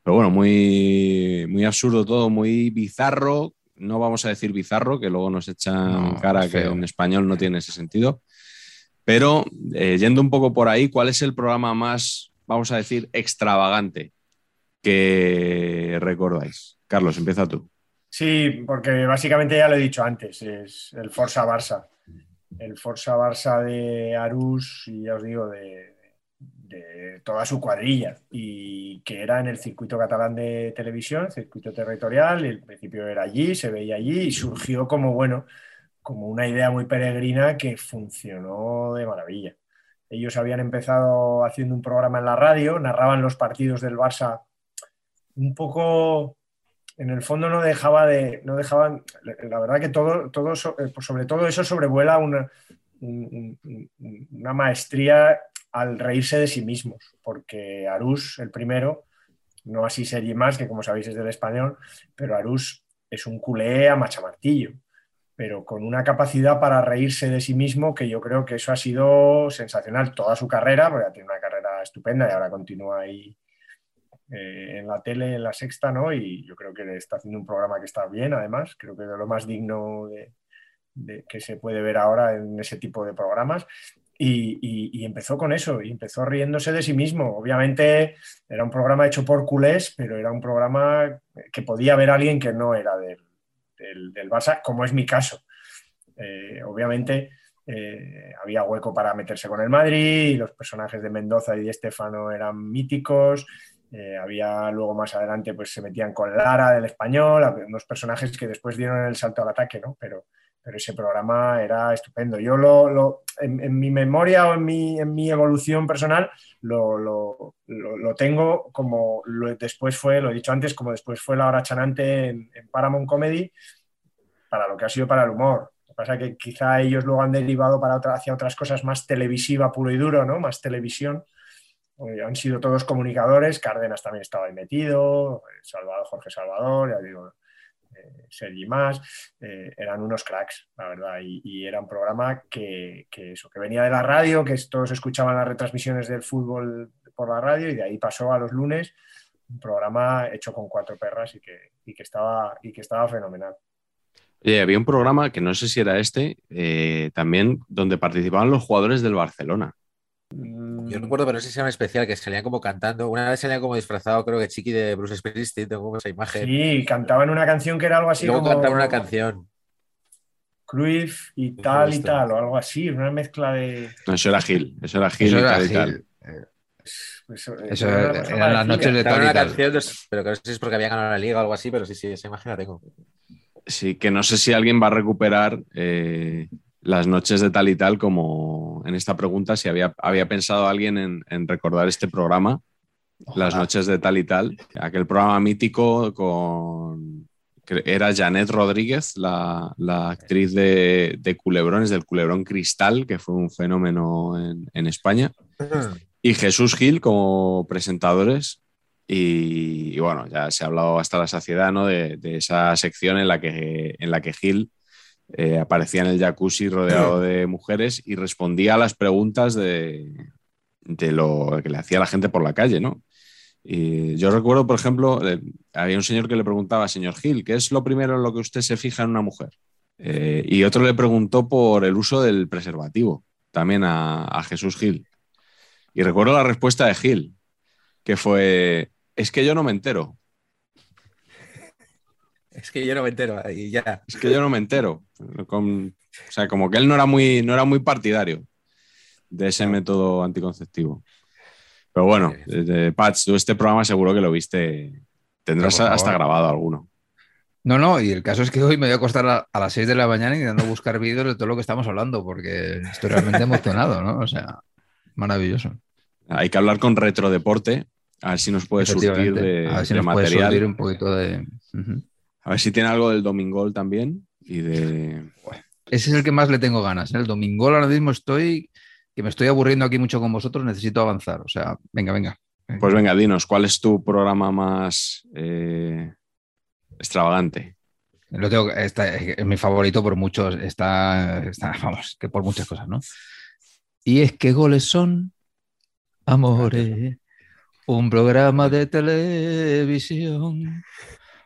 Pero bueno, muy, muy absurdo todo, muy bizarro. No vamos a decir bizarro, que luego nos echan No, cara que en español no tiene ese sentido. Pero eh, yendo un poco por ahí, ¿cuál es el programa más, vamos a decir, extravagante que recordáis? Carlos, empieza tú. Sí, porque básicamente ya lo he dicho antes, es el Forza Barça. El Forza Barça de Arús, y ya os digo, de, de toda su cuadrilla, y que era en el circuito catalán de televisión, circuito territorial, el principio era allí, se veía allí, y surgió como, bueno, como una idea muy peregrina que funcionó de maravilla. Ellos habían empezado haciendo un programa en la radio, narraban los partidos del Barça un poco en el fondo no dejaba de, no dejaban, la verdad que todo, todo eh, pues sobre todo eso sobrevuela una, un- un- una maestría al reírse de sí mismos, porque Arús, el primero, no así Sergi más, que como sabéis es del español, pero Arús es un culé a machamartillo, pero con una capacidad para reírse de sí mismo que yo creo que eso ha sido sensacional toda su carrera, porque tiene una carrera estupenda y ahora continúa ahí eh, en la tele, en la sexta, ¿no? Y yo creo que está haciendo un programa que está bien, además, creo que es de lo más digno de, de- que se puede ver ahora en ese tipo de programas. Y, y- empezó con eso, y empezó riéndose de sí mismo. Obviamente era un programa hecho por culés, pero era un programa que podía ver alguien que no era del, del- del como es mi caso. Eh, obviamente eh, había hueco para meterse con el Madrid, y los personajes de Mendoza y de Estefano eran míticos. Eh, había luego más adelante, pues se metían con Lara del español, unos personajes que después dieron el salto al ataque, ¿no? Pero, pero ese programa era estupendo. Yo lo, en, mi memoria o en mi, en mi evolución personal lo, lo- lo- tengo como después fue, lo he dicho antes, como después fue la hora chanante en, Paramount Comedy, para lo que ha sido para el humor. Lo que pasa es que quizá ellos luego han derivado para otra, hacia otras cosas más televisiva puro y duro, ¿no? Más televisión. Eh, Han sido todos comunicadores, Cárdenas también estaba ahí metido, eh, Salvador, Jorge Salvador, ya digo, Sergi más, eh, eran unos cracks, la verdad, y, era un programa que, que eso, que venía de la radio, que todos escuchaban las retransmisiones del fútbol por la radio y de ahí pasó a los lunes, un programa hecho con cuatro perras y que, y que, estaba, y que estaba fenomenal. Había un programa que no sé si era este, eh, también donde participaban los jugadores del Barcelona. Yo recuerdo, pero no sé si era un especial que salían como cantando. Una vez salían como disfrazado, creo que Chiqui de Bruce Springsteen, tengo como esa imagen. Sí, cantaban una canción que era algo así y luego como cantaban una canción. Cruyff y tal y tal, o algo así, una mezcla de... No, eso era Gil, eso era Gil Eso y era tal y tal. Eso, Eso era una eran cosa las parecida. noches de tal y una tal. canción, pues, pero que no sé si es porque había ganado la liga o algo así, pero sí, sí, esa imagen la tengo. Sí, que no sé si alguien va a recuperar eh, las noches de tal y tal como en esta pregunta, si había, había pensado alguien en, en recordar este programa, las noches de tal y tal, aquel programa mítico con... que Era Janet Rodríguez, la, la actriz de, de Culebrones, del Culebrón Cristal, que fue un fenómeno en, en España, y Jesús Gil como presentadores. Y, y bueno, ya se ha hablado hasta la saciedad ¿no? de, de esa sección en la que, en la que Gil eh, aparecía en el jacuzzi rodeado de mujeres y respondía a las preguntas de, lo que le hacía la gente por la calle, ¿no? Y yo recuerdo, por ejemplo, eh, había un señor que le preguntaba, señor Gil, ¿qué es lo primero en lo que usted se fija en una mujer? Eh, y otro le preguntó por el uso del preservativo, también a, a Jesús Gil. Y recuerdo la respuesta de Gil, que fue, es que yo no me entero. Es que yo no me entero y ya. Es que yo no me entero. Con- o sea, como que él no era muy, no era muy partidario de ese método anticonceptivo. Pero bueno, Sí. eh, Patch, tú este programa seguro que lo viste. Tendrás hasta grabado alguno. No, no, y el caso es que hoy me voy a acostar a, a las 6 de la mañana intentando buscar vídeos de todo lo que estamos hablando, porque estoy realmente emocionado, ¿no? O sea, maravilloso. Hay que hablar con Retrodeporte, a ver si nos puede surtir de, a ver si de nos puede material. surtir un poquito de. A ver si tiene algo del Domingol también. Y de. Ese es el que más le tengo ganas. ¿eh? El domingo ahora mismo estoy, que me estoy aburriendo aquí mucho con vosotros, necesito avanzar. O sea, venga, venga. Pues venga, dinos, ¿cuál es tu programa más eh, extravagante? Lo tengo, es mi favorito por muchos, está, está, vamos, que por muchas cosas, ¿no? Y es que goles son amores, un programa de televisión.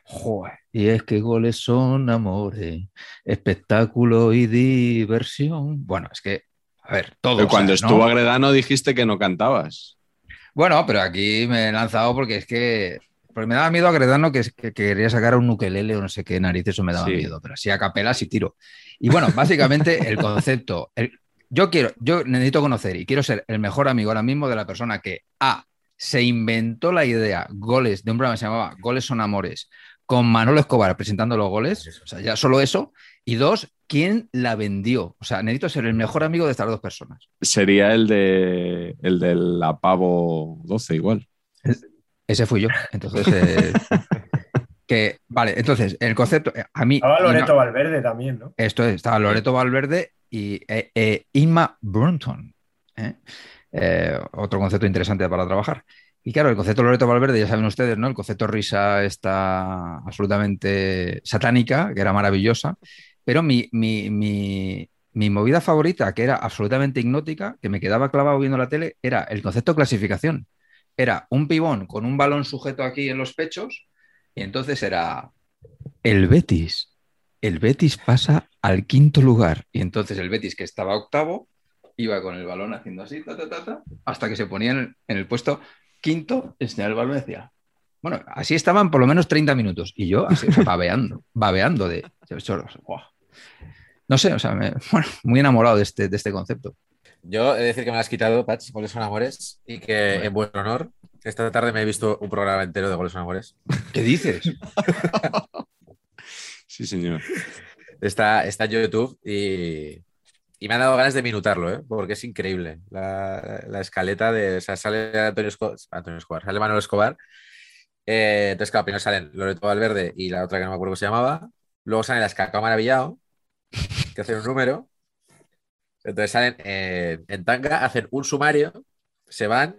Joder. Y es que goles son amores, espectáculo y diversión. Bueno, es que, a ver, todo. Pero o sea, cuando ¿no? estuvo Agredano dijiste que no cantabas. Bueno, pero aquí me he lanzado porque es que. Porque me daba miedo a Gredano que, que quería sacar un ukelele o no sé qué narices, eso me daba Sí. miedo. Pero así a capela sí tiro. Y bueno, básicamente el concepto. el- yo quiero, yo necesito conocer y quiero ser el mejor amigo ahora mismo de la persona que A. Se inventó la idea, goles, de un programa que se llamaba Goles son Amores, con Manolo Escobar presentando los goles. O sea, ya solo eso. Y dos, ¿quién la vendió? O sea, necesito ser el mejor amigo de estas dos personas. Sería el de el de la Pavo 12 igual. Ese fui yo. Entonces, eh, que, vale, entonces, el concepto, eh, a mí... Estaba Loreto Valverde también, ¿no? esto es, estaba Loreto Valverde y eh, eh, Inma Brunton. ¿eh? Eh, otro concepto interesante para trabajar. Y claro, el concepto Loreto Valverde, ya saben ustedes, ¿no? El concepto risa está absolutamente satánica, que era maravillosa, pero mi, mi, mi- movida favorita, que era absolutamente hipnótica, que me quedaba clavado viendo la tele, era el concepto clasificación. Era un pibón con un balón sujeto aquí en los pechos, y entonces era el Betis. El Betis pasa al quinto lugar. Y entonces el Betis, que estaba octavo, iba con el balón haciendo así, ta, ta, ta, ta, hasta que se ponía en el puesto quinto, el balón y decía. Bueno, así estaban por lo menos 30 minutos. Y yo así, o sea, babeando, babeando de. ¡guau! No sé, o sea, me- bueno, muy enamorado de este, de este concepto. Yo he de decir que me lo has quitado, Patch, Goles son Amores, y que en buen honor, esta tarde me he visto un programa entero de Goles son Amores. ¿Qué dices? Sí, señor. Está, está en YouTube y, y me ha dado ganas de minutarlo, ¿eh? porque es increíble. La, la escaleta de. O sea, sale Antonio Escobar, Antonio Escobar sale Manuel Escobar. eh, entonces, claro, primero salen Loreto Valverde y la otra que no me acuerdo cómo se llamaba. Luego salen las Cacao Maravillado, que hacen un número. Entonces salen eh, en tanga, hacen un sumario, se van,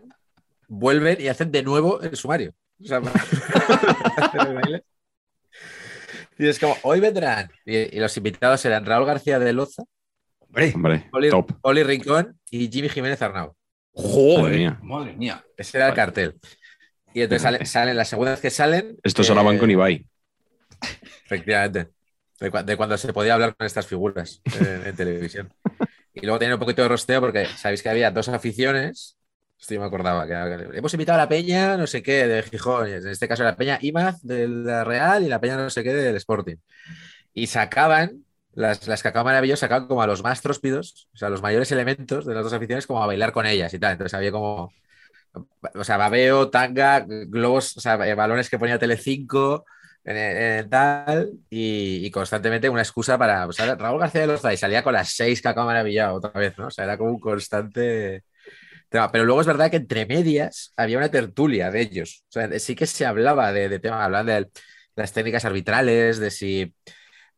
vuelven y hacen de nuevo el sumario. O sea. Y es como, hoy vendrán. Y, y los invitados serán Raúl García de Loza, Hombre, Hombre, Oli, top. Oli Rincón y Jimmy Jiménez Arnau. Madre joder, mía. madre mía. Ese era el cartel. Y entonces salen, salen las segundas que salen. Estos eh, ahora van con Ibai. Efectivamente. De, cua- de cuando se podía hablar con estas figuras en, en televisión. Y luego tenía un poquito de rosteo porque sabéis que había dos aficiones. Esto yo me acordaba. Que, que hemos invitado a la Peña, no sé qué, de Gijón. En este caso la Peña Imaz de la Real y la Peña no sé qué del Sporting. Y sacaban, las, las cacao maravillos sacaban como a los más tróspidos, o sea, los mayores elementos de las dos aficiones, como a bailar con ellas y tal. Entonces había como. O sea, babeo, tanga, globos, o sea, eh, balones que ponía Telecinco, en, tal, y, constantemente una excusa para. O sea, Raúl García de Loza y salía con las seis cacao maravillado otra vez, ¿no? O sea, era como un constante. Pero luego es verdad que entre medias había una tertulia de ellos. O sea, sí que se hablaba de, de tema, hablaban de las técnicas arbitrales, de si,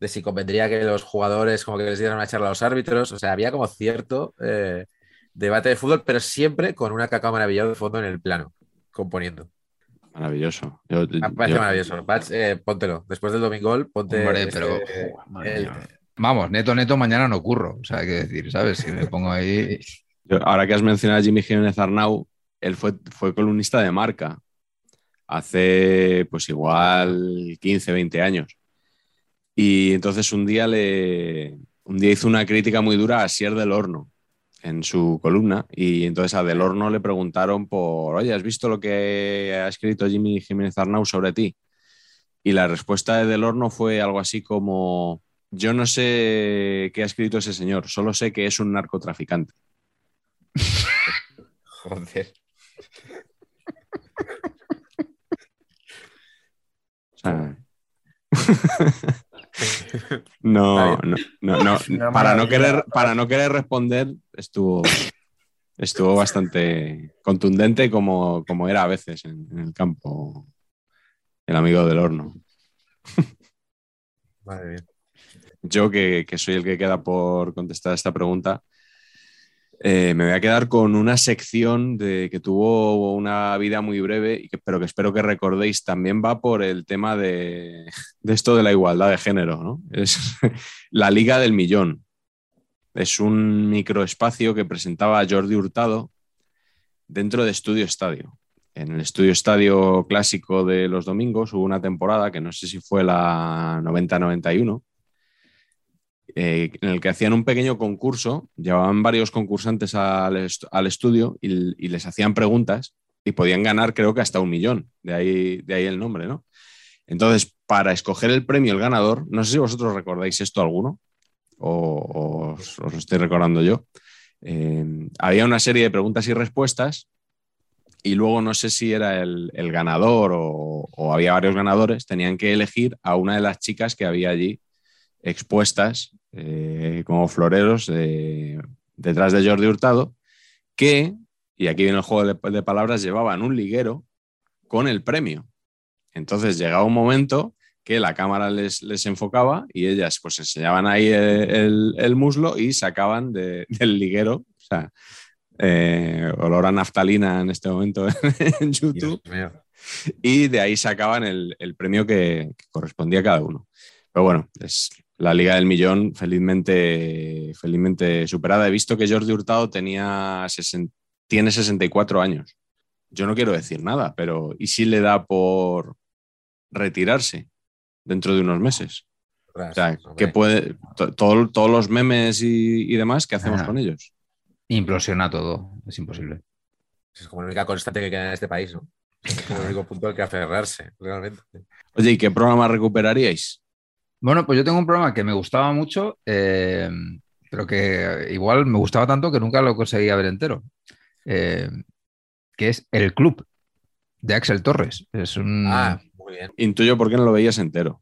de si convendría que los jugadores como que les dieran una charla a los árbitros. O sea, había como cierto eh, debate de fútbol, pero siempre con una cacao maravillado de fondo en el plano, componiendo. Maravilloso. Yo- Me parece yo- maravilloso. Eh, póntelo. Después del domingo, ponte. Hombre, este, pero. el- mía. Vamos, neto, neto, mañana no curro. O sea, hay que decir, ¿sabes? Si me pongo ahí. yo- ahora que has mencionado a Jimmy Jiménez Arnau, él fue, fue columnista de marca. hace pues igual 15, 20 años. Y entonces un día le un día hizo una crítica muy dura a Sier del Horno en su columna y entonces a Del Horno le preguntaron por, oye, ¿has visto lo que ha escrito Jimmy Jiménez Arnau sobre ti? Y la respuesta de Del Horno fue algo así como, yo no sé qué ha escrito ese señor, solo sé que es un narcotraficante. Joder. O sea, no, no, no, no. Para, no querer, para no querer responder, estuvo, estuvo bastante contundente como, como era a veces en, en el campo el amigo del horno. Madre mía. Yo, que, que soy el que queda por contestar esta pregunta, eh, me voy a quedar con una sección de que tuvo una vida muy breve, y que, pero que espero que recordéis. También va por el tema de, de esto de la igualdad de género. ¿no? Es la Liga del Millón. Es un microespacio que presentaba Jordi Hurtado dentro de Estudio Estadio. En el Estudio Estadio clásico de los domingos hubo una temporada que no sé si fue la 90-91 eh, en el que hacían un pequeño concurso, llevaban varios concursantes al, al estudio y, les hacían preguntas y podían ganar creo que hasta un millón, de ahí, de ahí el nombre, ¿no? Entonces, para escoger el premio, el ganador, no sé si vosotros recordáis esto alguno o, os, os estoy recordando yo, eh, había una serie de preguntas y respuestas y luego no sé si era el, el ganador o había varios ganadores, tenían que elegir a una de las chicas que había allí expuestas eh, como floreros eh, detrás de Jordi Hurtado, que, y aquí viene el juego de, de palabras, llevaban un liguero con el premio. Entonces llegaba un momento que la cámara les, les enfocaba y ellas pues enseñaban ahí el, el- el muslo y sacaban de- del liguero, o sea, eh, olor a naftalina en este momento en YouTube y de ahí sacaban el, el premio que, que correspondía a cada uno. Pero bueno, es la Liga del Millón felizmente, felizmente superada. He visto que Jordi Hurtado tenía sesen- tiene 64 años. Yo no quiero decir nada, pero ¿y si le da por retirarse dentro de unos meses? O sea. ¿qué puede, to- todo- todos los memes y, y demás, ¿qué hacemos Ah. con ellos? Implosiona todo, es imposible. Es como la única constante que queda en este país, ¿no? Es como el único punto al que aferrarse, realmente. Oye, ¿y qué programa recuperaríais? Bueno, pues yo tengo un programa que me gustaba mucho, eh, pero que igual me gustaba tanto que nunca lo conseguía ver entero, eh, que es El Club de Axel Torres. Es un... Ah, muy bien. Intuyo por qué no lo veías entero.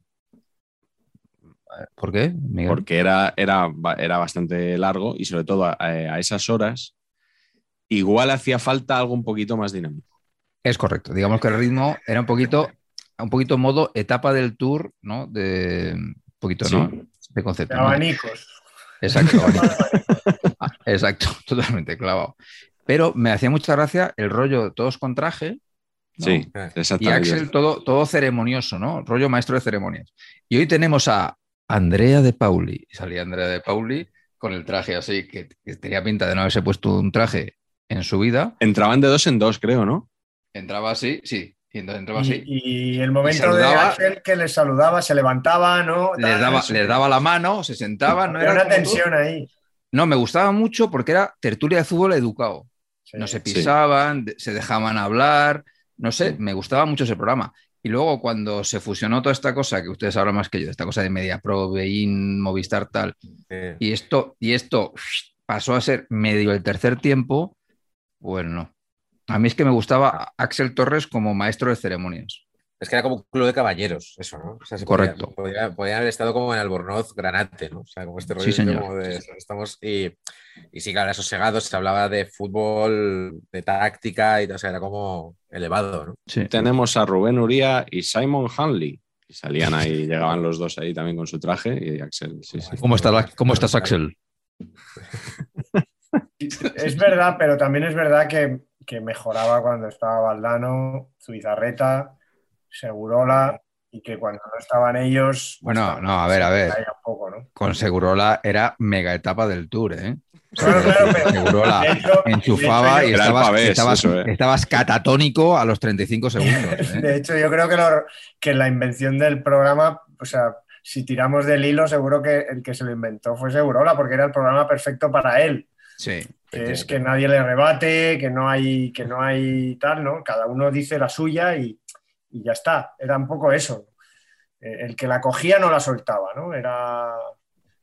¿Por qué, Miguel? porque era, era, era bastante largo y sobre todo a, a esas horas igual hacía falta algo un poquito más dinámico. Es correcto. Digamos que el ritmo era un poquito, un poquito modo etapa del tour, ¿no? De un poquito, ¿no? De concepto. De ¿no? abanicos. Exacto. Ah, Exacto, totalmente clavado. Pero me hacía mucha gracia el rollo todos con traje. ¿no? Sí, Eh. Y exactamente. Axel todo, todo ceremonioso, ¿no? Rollo maestro de ceremonias. Y hoy tenemos a Andrea de Pauli. Y salía Andrea de Pauli con el traje así, que, que tenía pinta de no haberse puesto un traje en su vida. Entraban de dos en dos, creo, ¿no? Entraba así, sí. Y entonces entraba así. Y, y el momento de saludaba. Axel que les saludaba, se levantaba, ¿no? les, daba, eso. les daba la mano, se sentaba. No era una todo- tensión ahí. No, me gustaba mucho porque era tertulia de fútbol educado. Sí. No se pisaban, se dejaban hablar, no sé, me gustaba mucho ese programa. Y luego cuando se fusionó toda esta cosa, que ustedes hablan más que yo, esta cosa de Media Pro, Bein, Movistar, tal, y esto, y esto pasó a ser medio el tercer tiempo, bueno, no. A mí es que me gustaba Axel Torres como maestro de ceremonias. Es que era como un club de caballeros, eso, ¿no? O sea, se Correcto. Podía, podía- podía haber estado como en Albornoz, Granate, ¿no? O sea, como este rollo Sí, señor. como de estamos y, y sí, claro, sosegados, se hablaba de fútbol, de táctica y todo, o sea, era como elevado, ¿no? Sí. Tenemos a Rubén Uría y Simon Hanley. Y salían ahí, llegaban los dos ahí también con su traje y Axel. Sí, sí. ¿Cómo, estás, ¿Cómo estás, Axel? Es verdad, pero también es verdad que, que mejoraba cuando estaba Valdano, Zubizarreta, Segurola, y que cuando no estaban ellos. pues, Bueno, no, a ver, a ver. Con Segurola era mega etapa del Tour, ¿eh? Claro, claro, pero Segurola hecho- enchufaba y estabas, pavés, estabas- eso, eh. estabas catatónico a los 35 segundos. ¿eh? De hecho, yo creo que, lo- que la invención del programa, o sea, si tiramos del hilo, seguro que el que se lo inventó fue Segurola, porque era el programa perfecto para él. Sí. Que es que nadie le rebate, que no hay, que no hay tal, ¿no? Cada uno dice la suya y, y ya está. Era un poco eso. Eh, El que la cogía no la soltaba, ¿no? Era,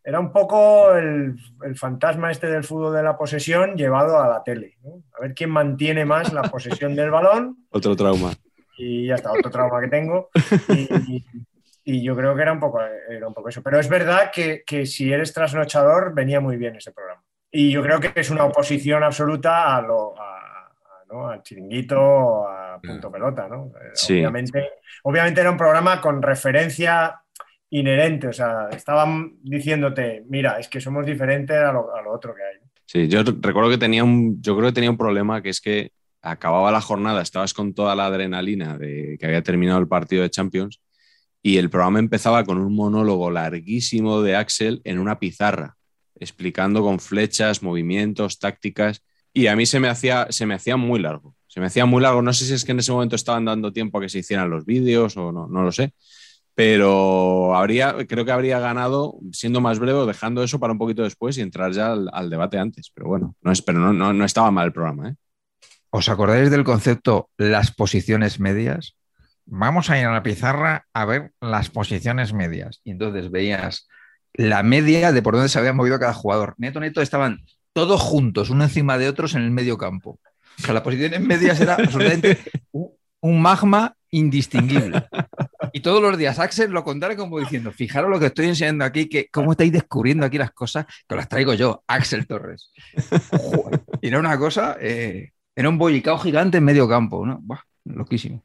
era un poco el, el fantasma este del fútbol de la posesión llevado a la tele. ¿no? A ver quién mantiene más la posesión del balón Otro trauma. y ya está, otro trauma que tengo. Y, y yo creo que era un poco, era un poco eso. Pero es verdad que, que si eres trasnochador, venía muy bien ese programa. Y yo creo que es una oposición absoluta a lo, a- a- ¿no? al chiringuito, a punto pelota. ¿no? Eh, Sí. Obviamente, obviamente era un programa con referencia inherente. O sea, estaban diciéndote, mira, es que somos diferentes a lo, a lo otro que hay. Sí, yo recuerdo que tenía un, yo creo que tenía un problema que es que acababa la jornada, estabas con toda la adrenalina de que había terminado el partido de Champions y el programa empezaba con un monólogo larguísimo de Axel en una pizarra, explicando con flechas, movimientos, tácticas y a mí se me hacía, se me hacía muy largo. Se me hacía muy largo. No sé si es que en ese momento estaban dando tiempo a que se hicieran los vídeos o no, no lo sé. Pero habría, creo que habría ganado siendo más breve dejando eso para un poquito después y entrar ya al, al debate antes. Pero bueno, no es, pero no, no, no estaba mal el programa. ¿eh? ¿Os acordáis del concepto las posiciones medias? Vamos a ir a la pizarra a ver las posiciones medias. Y entonces veías la media de por dónde se había movido cada jugador. Neto, neto, estaban todos juntos, uno encima de otros en el medio campo. O sea, las posiciones medias era absolutamente un, magma indistinguible. Y todos los días Axel lo contara como diciendo, fijaros lo que estoy enseñando aquí, que cómo estáis descubriendo aquí las cosas, que las traigo yo, Axel Torres. Joder. Era una cosa, eh, era un bollicao gigante en medio campo, ¿no? Buah, loquísimo.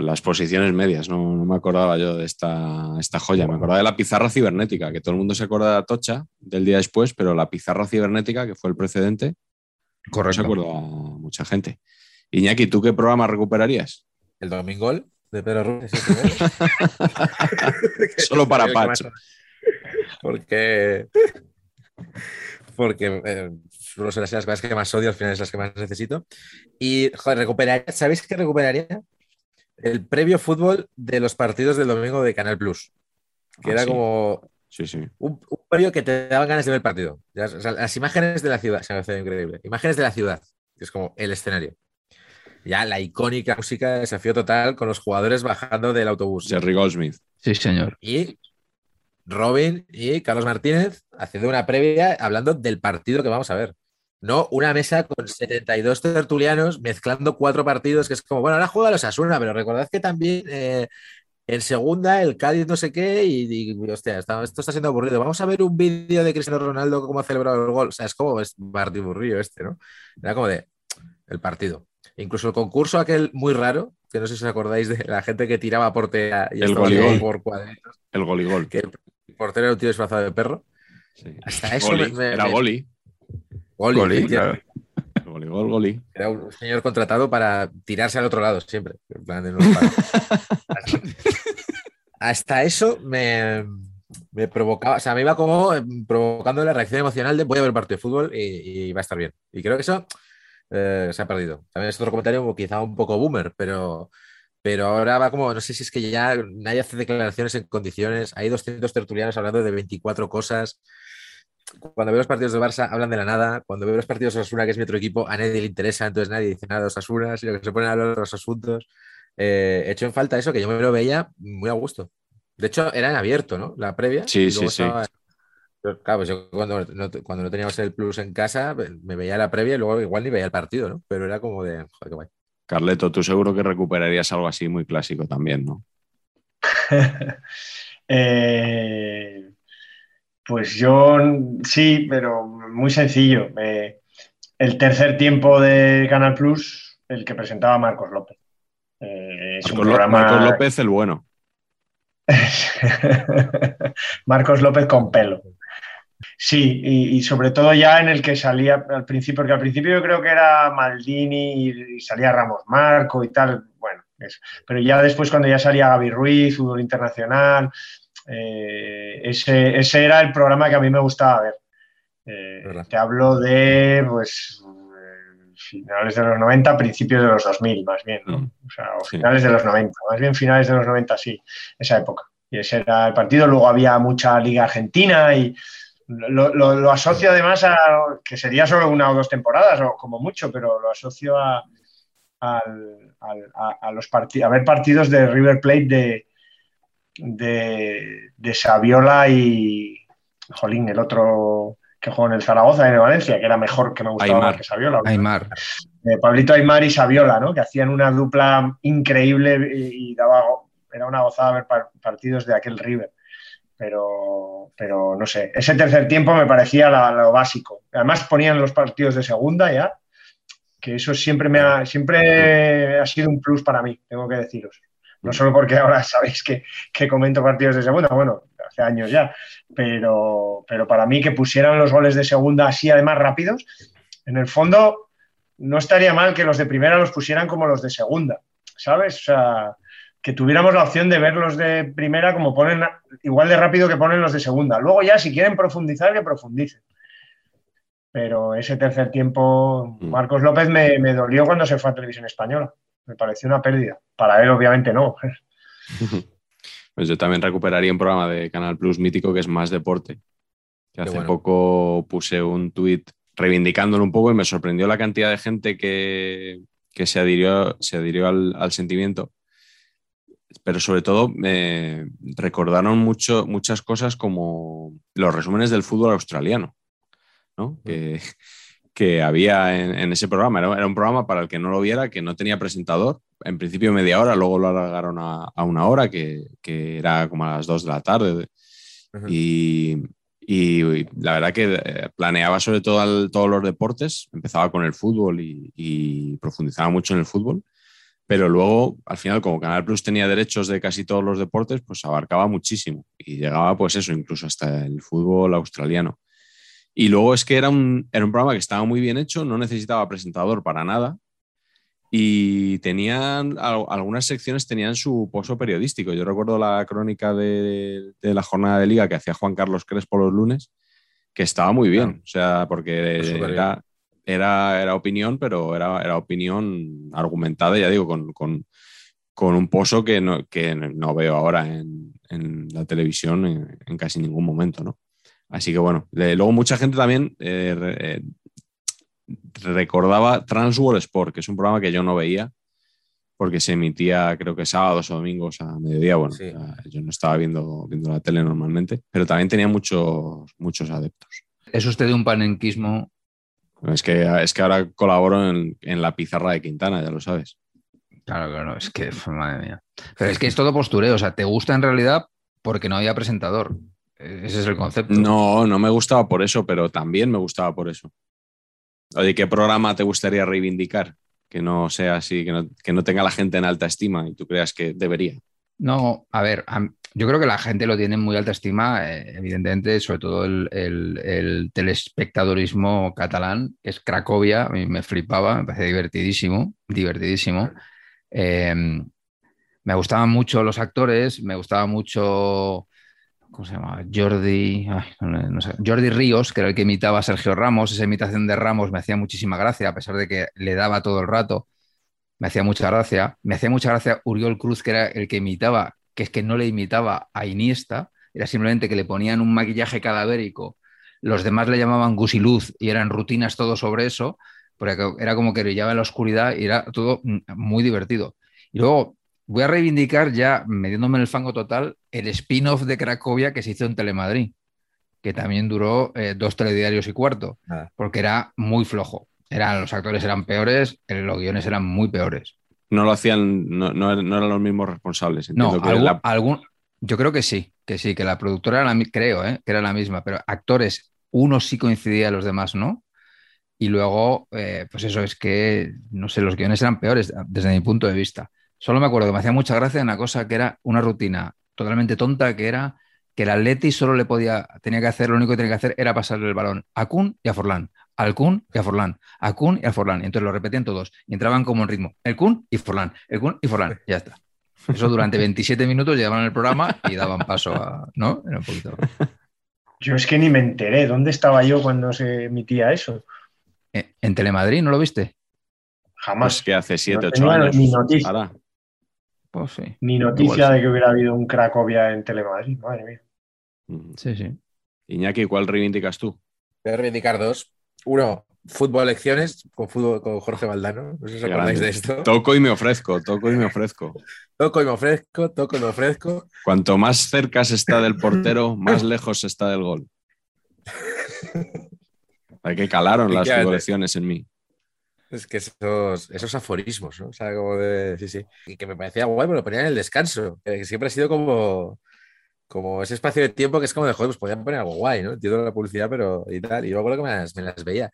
Las posiciones medias, no, no me acordaba yo de esta, esta joya. Me acordaba de la pizarra cibernética, que todo el mundo se acuerda de Atocha del día después, pero la pizarra cibernética, que fue el precedente, no se Correcto. acuerda mucha gente. Iñaki, ¿tú qué programa recuperarías? El Domingol de Pedro primero. Solo para Pacho. Porque. Porque eh, así las cosas que más odio, al final es las que más necesito. Y, joder, recuperaría. ¿Sabéis qué recuperaría? El previo fútbol de los partidos del domingo de Canal Plus. Que Ah, era sí. como Sí, sí. un, un previo que te daban ganas de ver el partido. O sea, las imágenes de la ciudad, se me hace increíble. Imágenes de la ciudad, que es como el escenario. Ya la icónica música de desafío total con los jugadores bajando del autobús. Jerry Goldsmith. Sí, señor. Y Robin y Carlos Martínez haciendo una previa hablando del partido que vamos a ver. No una mesa con 72 tertulianos mezclando cuatro partidos, que es como, bueno, ahora juega los Asuna, pero recordad que también eh, en segunda el Cádiz no sé qué, y, y, hostia, está- esto está siendo aburrido. Vamos a ver un vídeo de Cristiano Ronaldo cómo ha celebrado el gol. O sea, es como es partido aburrido este, ¿no? Era como de el partido. Incluso el concurso aquel muy raro, que no sé si os acordáis de la gente que tiraba a portería y El goligol. por cuadritos El goligol. que el portero era un tío disfrazado de perro. Sí. Hasta eso Goli. me- me- Era Goli. Goli, Goli, efectivamente. El goligol, Goli. Era un señor contratado para tirarse al otro lado siempre. En plan de hasta, hasta eso me, me provocaba, o sea, me iba como eh, provocando la reacción emocional de voy a ver partido de fútbol y, y va a estar bien. Y creo que eso eh, se ha perdido. También es otro comentario quizá un poco boomer, pero, pero ahora va como, no sé si es que ya nadie hace declaraciones en condiciones, hay 200 tertulianos hablando de 24 cosas. Cuando veo los partidos de Barça hablan de la nada, cuando veo los partidos de Osasuna, que es mi otro equipo, a nadie le interesa, entonces nadie dice nada de Osasuna, sino que se ponen a hablar de los asuntos. Eh, he hecho en falta eso, que yo me lo veía muy a gusto. De hecho, era en abierto, ¿no? La previa. Sí, sí, sí. estaba- Claro, pues yo cuando no, cuando no teníamos el plus en casa, me veía la previa y luego igual ni veía el partido, ¿no? Pero era como de, joder, qué guay. Carleto, tú seguro que recuperarías algo así muy clásico también, ¿no? Eh, pues yo sí, pero muy sencillo. Eh, el tercer tiempo de Canal Plus, el que presentaba Marcos López. Eh, es Marcos, programa- Marcos López, el bueno. Marcos López con pelo. Sí, y, y sobre todo ya en el que salía al principio, porque al principio yo creo que era Maldini y, y salía Ramos Marco y tal, bueno, eso. pero ya después cuando ya salía Gaby Ruiz, Fútbol Internacional, eh, ese, ese era el programa que a mí me gustaba ver. Eh, te hablo de pues eh, finales de los 90, principios de los 2000, más bien, ¿no? Mm. O sea, o Sí. finales de los 90, más bien finales de los 90, sí, esa época. Y ese era el partido. Luego había mucha Liga Argentina y lo, lo- lo asocio además a que sería solo una o dos temporadas, o como mucho, pero lo asocio a, al- al- a, a los a ver partidos de River Plate de, de, de Saviola y Jolín, el otro que jugó en el Zaragoza en el Valencia, que era mejor que me gustaba Aymar. más que Saviola. Aymar. Eh, Pablito Aymar y Saviola, ¿no? Que hacían una dupla increíble y, y daba, era una gozada ver par- partidos de aquel River. Pero, pero no sé, ese tercer tiempo me parecía la- lo básico. Además ponían los partidos de segunda ya, que eso siempre me ha, siempre ha sido un plus para mí, tengo que deciros. No solo porque ahora sabéis que, que comento partidos de segunda, bueno, hace años ya, pero, pero para mí que pusieran los goles de segunda así además rápidos, en el fondo no estaría mal que los de primera los pusieran como los de segunda, ¿sabes? O sea, que tuviéramos la opción de ver los de primera como ponen, igual de rápido que ponen los de segunda. Luego ya, si quieren profundizar, que profundicen. Pero ese tercer tiempo, Mm. Marcos López me, me dolió cuando se fue a Televisión Española. Me pareció una pérdida. Para él, obviamente, no. Pues yo también recuperaría un programa de Canal Plus mítico que es Más Deporte. Que hace bueno. poco puse un tuit reivindicándolo un poco y me sorprendió la cantidad de gente que, que se adhirió, se adhirió al, al sentimiento. Pero sobre todo me recordaron mucho, muchas cosas como los resúmenes del fútbol australiano, ¿no? que, que había en, en ese programa. Era, era un programa para el que no lo viera, que no tenía presentador. En principio media hora, luego lo alargaron a, a una hora, que, que era como a las dos de la tarde. Y, y la verdad que eh, planeaba sobre todo todos los deportes, empezaba con el fútbol y, y profundizaba mucho en el fútbol, pero luego al final como Canal Plus tenía derechos de casi todos los deportes, pues abarcaba muchísimo y llegaba pues eso, incluso hasta el fútbol australiano. Y luego es que era un, era un programa que estaba muy bien hecho, no necesitaba presentador para nada y tenían al- algunas secciones tenían su pozo periodístico. Yo recuerdo la crónica de, de la jornada de liga que hacía Juan Carlos Crespo los lunes, que estaba muy bien, o sea, porque Pues era, era, era opinión, pero era, era opinión argumentada, ya digo, con, con, con un pozo que no, que no veo ahora en, en la televisión en, en casi ningún momento, ¿no? Así que bueno, luego mucha gente también eh, eh, recordaba Transworld Sport, que es un programa que yo no veía porque se emitía creo que sábados o domingos a mediodía. Bueno, Sí. yo no estaba viendo, viendo la tele normalmente, pero también tenía muchos, muchos adeptos. Es usted de un panenquismo. Es que, es que ahora colaboro en, en la pizarra de Quintana, ya lo sabes. Claro, claro, es que, madre mía. Pero es que es todo postureo, o sea, te gusta en realidad porque no había presentador. Ese es el concepto. No, no me gustaba por eso, pero también me gustaba por eso. Oye, ¿qué programa te gustaría reivindicar? Que no sea así, que no, que no tenga la gente en alta estima y tú creas que debería. No, a ver, yo creo que la gente lo tiene en muy alta estima, eh, evidentemente, sobre todo el, el- el telespectadorismo catalán, que es Cracovia, a mí me flipaba, me parece divertidísimo, divertidísimo. Eh, me gustaban mucho los actores, me gustaba mucho, ¿cómo se llama? Jordi, Jordi Ríos, que era el que imitaba a Sergio Ramos, esa imitación de Ramos me hacía muchísima gracia, a pesar de que le daba todo el rato me hacía mucha gracia. Me hacía mucha gracia Uriol Cruz, que era el que imitaba, que es que no le imitaba a Iniesta, era simplemente que le ponían un maquillaje cadavérico, los demás le llamaban gusiluz y eran rutinas todo sobre eso, porque era como que brillaba en la oscuridad y era todo mm, muy divertido. Y luego voy a reivindicar ya, metiéndome en el fango total, el spin-off de Cracovia que se hizo en Telemadrid, que también duró eh, dos telediarios y cuarto, Ah. porque era muy flojo. Eran, los actores eran peores, los guiones eran muy peores. No lo hacían, no, no, no eran los mismos responsables. No, que algún, la- algún- yo creo que sí, que sí, que la productora era la, creo, ¿eh? que era la misma, pero actores, unos sí coincidían, los demás no. Y luego, eh, pues eso es que, no sé, los guiones eran peores desde mi punto de vista. Solo me acuerdo que me hacía mucha gracia una cosa que era una rutina totalmente tonta, que era que el Atleti solo le podía, tenía que hacer, lo único que tenía que hacer era pasarle el balón a Kun y a Forlán, al Kun y a Forlán, a Kun y a Forlán. Y entonces lo repetían todos y entraban como en ritmo, el Kun y Forlán, el Kun y Forlán, ya está. Eso durante 27 minutos llevaban el programa y daban paso a, ¿no? Era un poquito. Yo es que ni me enteré. ¿Dónde estaba yo cuando se emitía eso? ¿En Telemadrid no lo viste? Jamás. Pues que hace 7, No 8 tenía años. ni noticia. Ahora. Pues sí. Ni noticia de que hubiera habido un Cracovia en Telemadrid. Madre mía. Sí, sí. Iñaki, ¿cuál reivindicas tú? Voy a reivindicar dos. Uno, fútbol lecciones con, fútbol, con Jorge Valdano. No sé si os acordáis de esto. Toco y me ofrezco, toco y me ofrezco. Toco y me ofrezco, toco y me ofrezco. Cuanto más cerca se está del portero, más lejos se está del gol. Hay que calaron las figuraciones en mí. Es que esos, esos aforismos, ¿no? O sea, como de. Sí, sí. Y que me parecía guay, pero lo ponía en el descanso. Que siempre ha sido como. Como ese espacio de tiempo que es como de joder, pues podían poner algo guay, ¿no? Entiendo la publicidad, pero y tal. Y yo me acuerdo que me las, me las veía.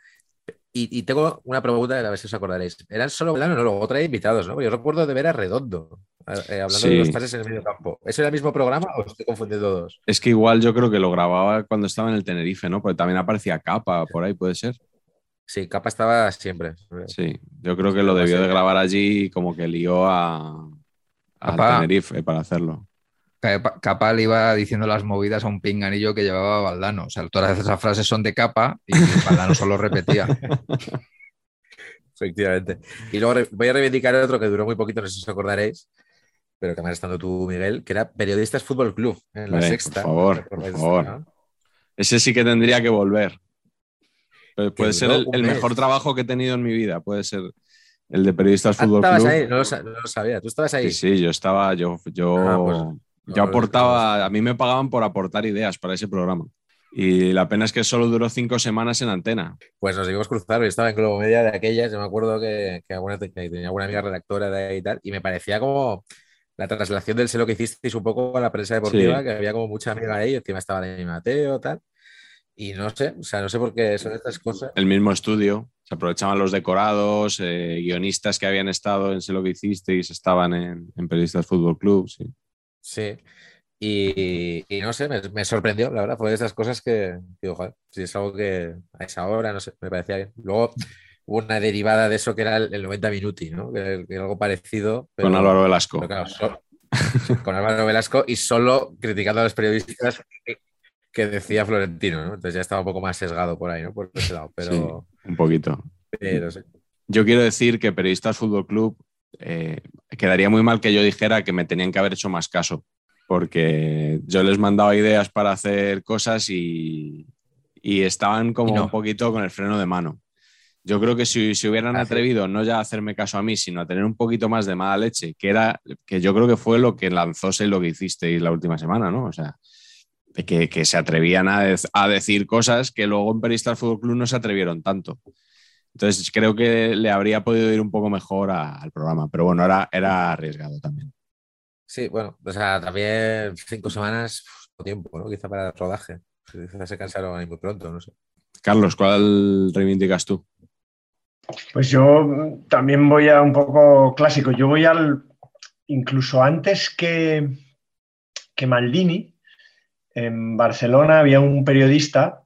Y, y tengo una pregunta, a ver si os acordaréis. ¿Eran solo Valdano? No, luego traía invitados, ¿no? Yo recuerdo de ver a Redondo, eh, hablando Sí. de los pases en el medio campo. ¿Eso era el mismo programa o estoy confundiendo dos? Es que igual yo creo que lo grababa cuando estaba en el Tenerife, ¿no? Porque también aparecía capa por ahí, puede ser. Sí, Capa estaba siempre. Sí, yo creo que lo debió de grabar allí y como que lió a, a Capa. Tenerife para hacerlo. Capa le iba diciendo las movidas a un pinganillo que llevaba Valdano. O sea, todas esas frases son de Capa y Valdano solo repetía. Efectivamente. Y luego voy a reivindicar otro que duró muy poquito, no sé si os acordaréis, pero que me has estado tú, Miguel, que era Periodistas Fútbol Club en la Hombre, sexta. por favor, ¿Recordáis por favor. no? Ese sí que tendría que volver. Pero puede ser el, el mejor trabajo que he tenido en mi vida. Puede ser el de Periodistas Ah, Fútbol estabas Club. ahí, no lo, no lo sabía. Tú estabas ahí. Sí, sí, yo estaba, yo, yo, Ah, pues, yo no, aportaba, a mí me pagaban por aportar ideas para ese programa. Y la pena es que solo duró cinco semanas en antena. Pues nos debimos cruzar. Yo estaba en Globo Media de aquellas. Yo me acuerdo que, que, alguna- que tenía alguna amiga redactora de ahí y tal. Y me parecía como la traslación del sé lo que hicisteis un poco a la prensa deportiva, Sí. que había como mucha amiga ahí. Encima estaba de Mateo tal. Y no sé, o sea, no sé por qué son estas cosas. El mismo estudio, se aprovechaban los decorados, eh, guionistas que habían estado en Sé lo que hicisteis, estaban en, en Periodistas Fútbol Club. Sí. Sí. Y, y no sé, me, me sorprendió, la verdad. Fue de esas cosas que, digo, joder, si es algo que a esa hora, no sé, me parecía bien. Luego hubo una derivada de eso que era el, el 90 Minuti, ¿no? Que, algo parecido. pero- Con Álvaro Velasco. pero claro, so- con Álvaro Velasco y solo criticando a los periodistas que, decía Florentino, ¿no? Entonces ya estaba un poco más sesgado por ahí, ¿no? Por ese lado, pero, Sí, un poquito. pero sí. Yo quiero decir que Periodistas Fútbol Club eh, quedaría muy mal que yo dijera que me tenían que haber hecho más caso, porque yo les mandaba ideas para hacer cosas y, y estaban como Y no. un poquito con el freno de mano. Yo creo que si se hubieran Ah, atrevido no ya a hacerme caso a mí, sino a tener un poquito más de mala leche, que era que yo creo que fue lo que lanzó Sé lo que hicisteis la última semana, ¿no? O sea, de que, que se atrevían a, dec- a decir cosas que luego en Periodistas Fútbol Club no se atrevieron tanto. Entonces creo que le habría podido ir un poco mejor a- al programa, pero bueno, era, era arriesgado también. Sí, bueno, o sea, también cinco semanas, poco tiempo, ¿no? Quizá para el rodaje. Quizá se cansaron ahí muy pronto, no sé. Carlos, ¿cuál reivindicas tú? Pues yo también voy a un poco clásico. Yo voy al. Incluso antes que, que Maldini, en Barcelona había un periodista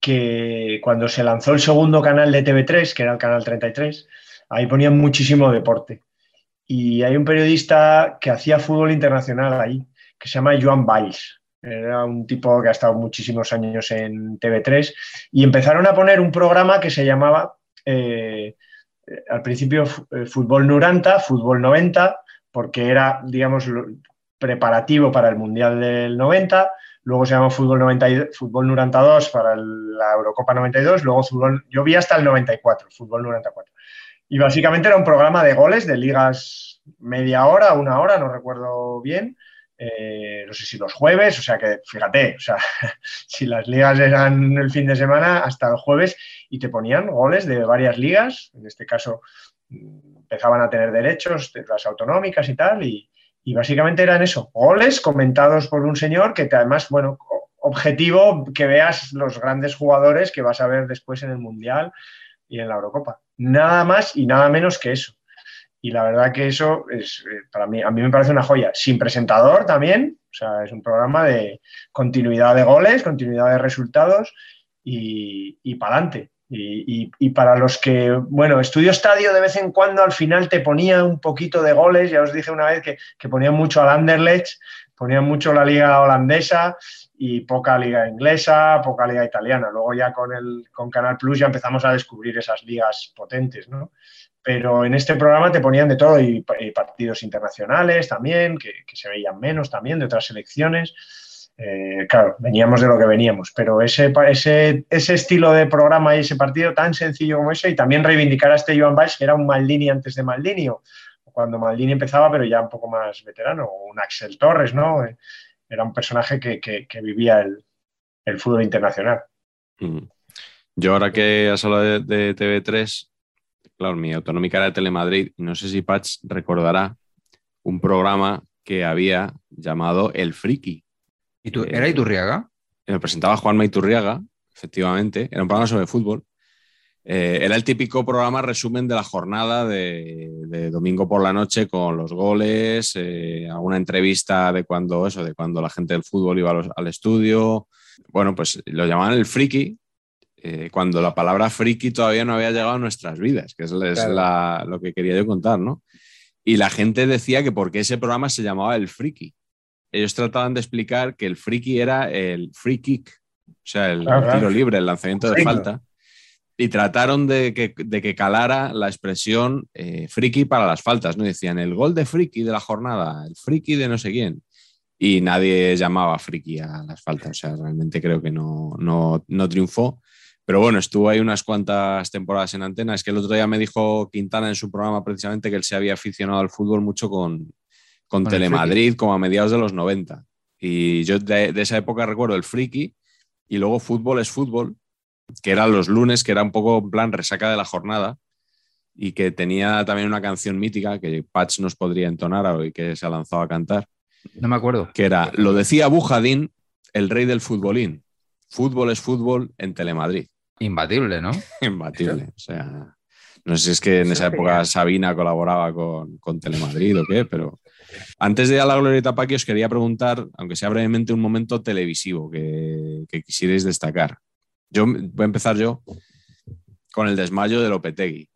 que cuando se lanzó el segundo canal de TV3, que era el canal 33, ahí ponían muchísimo deporte. Y hay un periodista que hacía fútbol internacional ahí, que se llama Joan Valls. Era un tipo que ha estado muchísimos años en TV3 y empezaron a poner un programa que se llamaba eh, al principio eh, Fútbol 90, Fútbol 90, porque era, digamos, preparativo para el Mundial del 90, luego se llamó Fútbol, 92, Fútbol 92 para la Eurocopa 92, luego fútbol, yo vi hasta el 94, Fútbol 94. Y básicamente era un programa de goles de ligas media hora, una hora, no recuerdo bien, eh, no sé si los jueves, o sea que fíjate, o sea, si las ligas eran el fin de semana, hasta el jueves, y te ponían goles de varias ligas, en este caso mm, empezaban a tener derechos de las autonómicas y tal, y, y básicamente eran eso, goles comentados por un señor que te, además, bueno, objetivo que veas los grandes jugadores que vas a ver después en el Mundial y en la Eurocopa. Nada más y nada menos que eso. Y la verdad que eso es, eh, para mí, a mí me parece una joya. Sin presentador también, o sea, es un programa de continuidad de goles, continuidad de resultados y, y para adelante. Y, y- y para los que, bueno, Estudio Estadio de vez en cuando al final te ponía un poquito de goles, ya os dije una vez que, que ponía mucho al Anderlecht, ponían mucho la liga holandesa y poca liga inglesa, poca liga italiana. Luego ya con, el, con Canal Plus ya empezamos a descubrir esas ligas potentes, ¿no? Pero en este programa te ponían de todo y, partidos internacionales también, que, se veían menos también, de otras selecciones. Eh, claro, veníamos de lo que veníamos, pero ese, ese, ese estilo de programa y ese partido tan sencillo como ese, y también reivindicar a este Joan Valls, que era un Maldini antes de Maldini, cuando Maldini empezaba, pero ya un poco más veterano, o un Axel Torres, ¿no? Eh, era un personaje que, vivía el, fútbol internacional. Mm. Yo ahora que has hablado de, TV3, claro, mi autonómica era Telemadrid, no sé si Patch recordará un programa que había llamado El Friki. ¿Y tú, ¿Era Iturriaga? Eh, lo presentaba Juanma Iturriaga, efectivamente. Era un programa sobre fútbol. Eh, era el típico programa resumen de la jornada de, domingo por la noche con los goles, eh, alguna entrevista de cuando eso, de cuando la gente del fútbol iba al estudio. Bueno, pues lo llamaban el friki, eh, cuando la palabra friki todavía no había llegado a nuestras vidas, que es, lo que quería yo contar, ¿no? Y la gente decía que por qué ese programa se llamaba el friki. Ellos trataban de explicar que el friki era el free kick, o sea, el, tiro libre, el lanzamiento de falta y trataron de que, calara la expresión eh, friki para las faltas, ¿no? Decían el gol de friki de la jornada, el friki de no sé quién. Y nadie llamaba friki a las faltas, o sea, realmente creo que no, no, triunfó. Pero bueno, estuvo ahí unas cuantas temporadas en antena. Es que el otro día me dijo Quintana en su programa precisamente que él se había aficionado al fútbol mucho con, con Telemadrid, como a mediados de los 90. Y yo de, de, esa época recuerdo el friki y luego fútbol es fútbol, que eran los lunes, que era un poco en plan resaca de la jornada y que tenía también una canción mítica que Patch nos podría entonar hoy que se ha lanzado a cantar. No me acuerdo. Que era, lo decía Bujadín, el rey del futbolín. Fútbol es fútbol en Telemadrid. Imbatible, ¿no? Imbatible. O sea, no sé si es que en esa época Sabina colaboraba con, con Telemadrid o qué, pero antes de ir a la Glorieta Paqui os quería preguntar, aunque sea brevemente, un momento televisivo que, quisierais destacar. Yo voy a empezar yo con el desmayo de Lopetegui.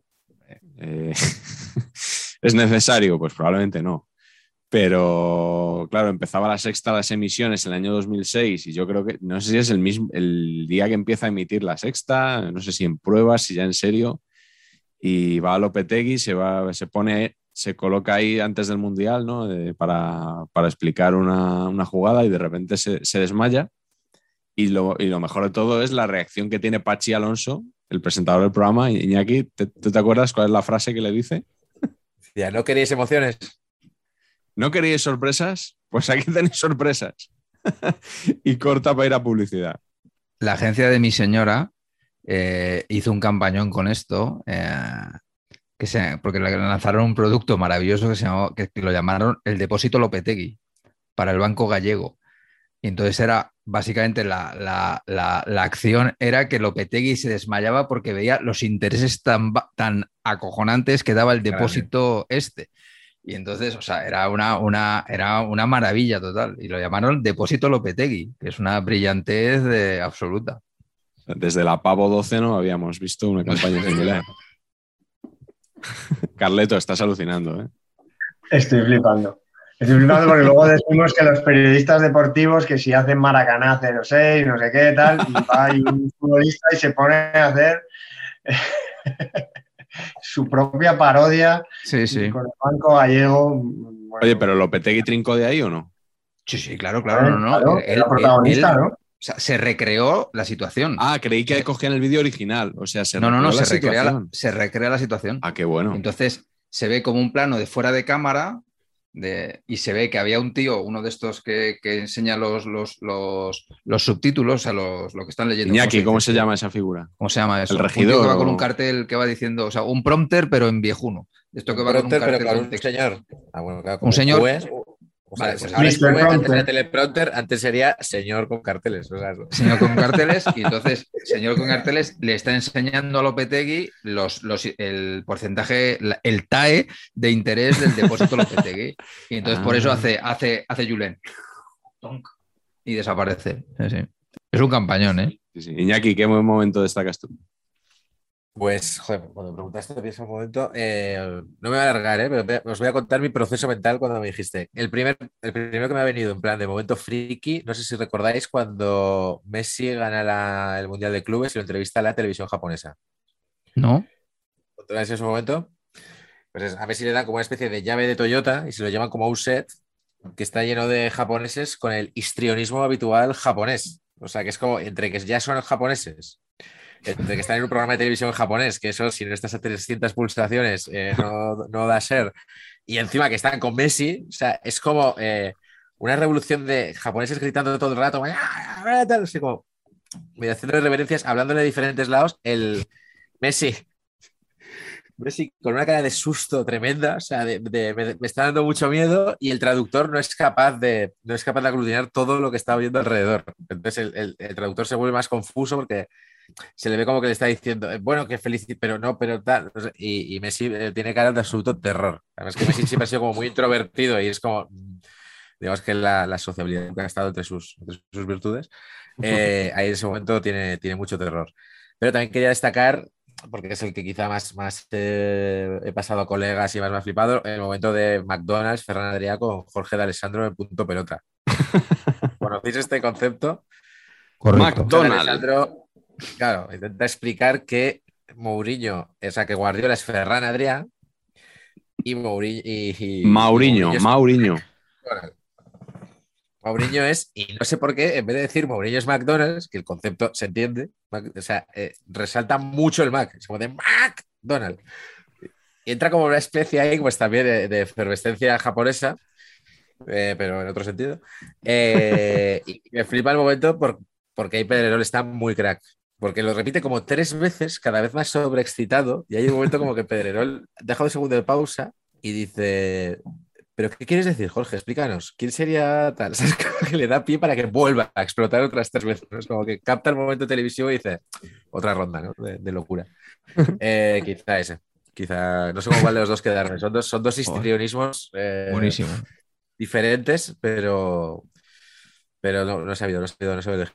Eh, ¿Es necesario? Pues probablemente no. Pero claro, empezaba la sexta las emisiones en el año 2006 y yo creo que, no sé si es el mismo, el día que empieza a emitir la sexta, no sé si en pruebas, si ya en serio, y va a Lopetegui, se, va, se pone, se coloca ahí antes del Mundial, ¿no? para, explicar una, jugada y de repente se, se desmaya y lo, mejor de todo es la reacción que tiene Pachi Alonso, el presentador del programa. Iñaki, ¿tú te acuerdas cuál es la frase que le dice? Ya, ¿no queréis emociones? ¿No queréis sorpresas? Pues aquí tenéis sorpresas. y corta para ir a publicidad. La agencia de mi señora eh, hizo un campañón con esto, eh, que se, porque le lanzaron un producto maravilloso que, se llamó, que, lo llamaron el depósito Lopetegui para el Banco Gallego. Y entonces era básicamente la, acción era que Lopetegui se desmayaba porque veía los intereses tan, tan acojonantes que daba el depósito este. Y entonces, o sea, era una, una, era una maravilla total. Y lo llamaron Depósito Lopetegui, que es una brillantez de, absoluta. Desde la Pavo 12 no habíamos visto una campaña similar. Carleto, estás alucinando, ¿eh? Estoy flipando. Estoy flipando porque luego decimos que los periodistas deportivos que si hacen Maracaná 06, no sé qué, tal, y va un futbolista y se pone a hacer su propia parodia sí, sí. con el banco gallego. Oye, pero ¿Lopetegui trincó de ahí o no? Sí, sí, claro, claro, no, no. el protagonista, ¿no? O sea, se recreó la situación. Ah, creí que cogían el vídeo original. O sea, se No, no, no, se recrea, se recrea la situación. Ah, qué bueno. Entonces, se ve como un plano de fuera de cámara y se ve que había un tío, uno de estos que, enseña los, los, subtítulos, a los, lo que están leyendo. Iñaki, ¿cómo se, llama esa figura? ¿Cómo se llama eso? El regidor. que va con un cartel que va diciendo, o sea, un prompter, pero en viejuno. Esto que va con un cartel. un señor. Ah, un señor. Vale, pues ahora es antes de teleprompter, antes sería señor con carteles. Señor con carteles, y entonces, señor con carteles le está enseñando a Lopetegui los, el porcentaje, el TAE de interés del depósito Lopetegui. Y entonces por eso ah. hace, hace, hace Julen. Y desaparece. Es un campañón, ¿eh? Iñaki, ¿qué momento destacas tú? Pues, joder, cuando preguntaste, pienso un momento, eh, no me voy a alargar, ¿eh? pero os voy a contar mi proceso mental cuando me dijiste. El, primer, el primero que me ha venido en plan de momento friki, no sé si recordáis cuando Messi gana el Mundial de Clubes y lo entrevista a la televisión japonesa. ¿No? ¿Recordáis ese momento? Pues a Messi le dan como una especie de llave de Toyota y se lo llaman como un set que está lleno de japoneses con el histrionismo habitual japonés. O sea, que es como entre que ya son japoneses de que están en un programa de televisión japonés, que eso, si no estás a 300 pulsaciones, eh, no, no, da ser. Y encima que están con Messi, o sea, es como eh, una revolución de japoneses gritando todo el rato, así como haciendo reverencias, hablándole de diferentes lados, el Messi. Messi con una cara de susto tremenda, o sea, de, me, está dando mucho miedo y el traductor no es capaz de, no es capaz de aglutinar todo lo que está oyendo alrededor. Entonces el, el traductor se vuelve más confuso porque se le ve como que le está diciendo, eh, bueno, que feliz, pero no, pero tal. Y, Messi eh, tiene cara de absoluto terror. Además que Messi siempre ha sido como muy introvertido y es como, mm, digamos que la, sociabilidad que ha estado entre sus, sus virtudes, eh, ahí en ese momento tiene, tiene mucho terror. Pero también quería destacar, porque es el que quizá más, más he pasado a colegas y más me ha flipado, el momento de McDonald's, Ferran Adrià con Jorge de Alessandro en punto pelota. ¿Conocéis este concepto? Correcto. McDonald's. Claro, intenta explicar que Mourinho, o sea, que Guardiola es Ferran Adrià y Mourinho. Y, Mauriño, Mauriño. Mourinho es, y no sé por qué, en vez de decir Mourinho es McDonald's, que el concepto se entiende, o sea, eh, resalta mucho el Mac, es como de McDonald's. Y entra como una especie ahí, pues también de, efervescencia japonesa, eh, pero en otro sentido. Eh, y me flipa el momento porque ahí Pedrerol está muy crack porque lo repite como tres veces, cada vez más sobreexcitado, y hay un momento como que Pedrerol deja un segundo de pausa y dice, ¿pero qué quieres decir, Jorge? Explícanos, ¿quién sería tal? ¿Sabes? que le da pie para que vuelva a explotar otras tres veces, Es como que capta el momento televisivo y dice, otra ronda, ¿no? De, locura. Eh, quizá ese, quizá, no sé cómo cuál de los dos quedarme, son dos, son dos histrionismos eh, Buenísimo. diferentes, pero, pero no, no he sabido, no he sabido, no he sabido.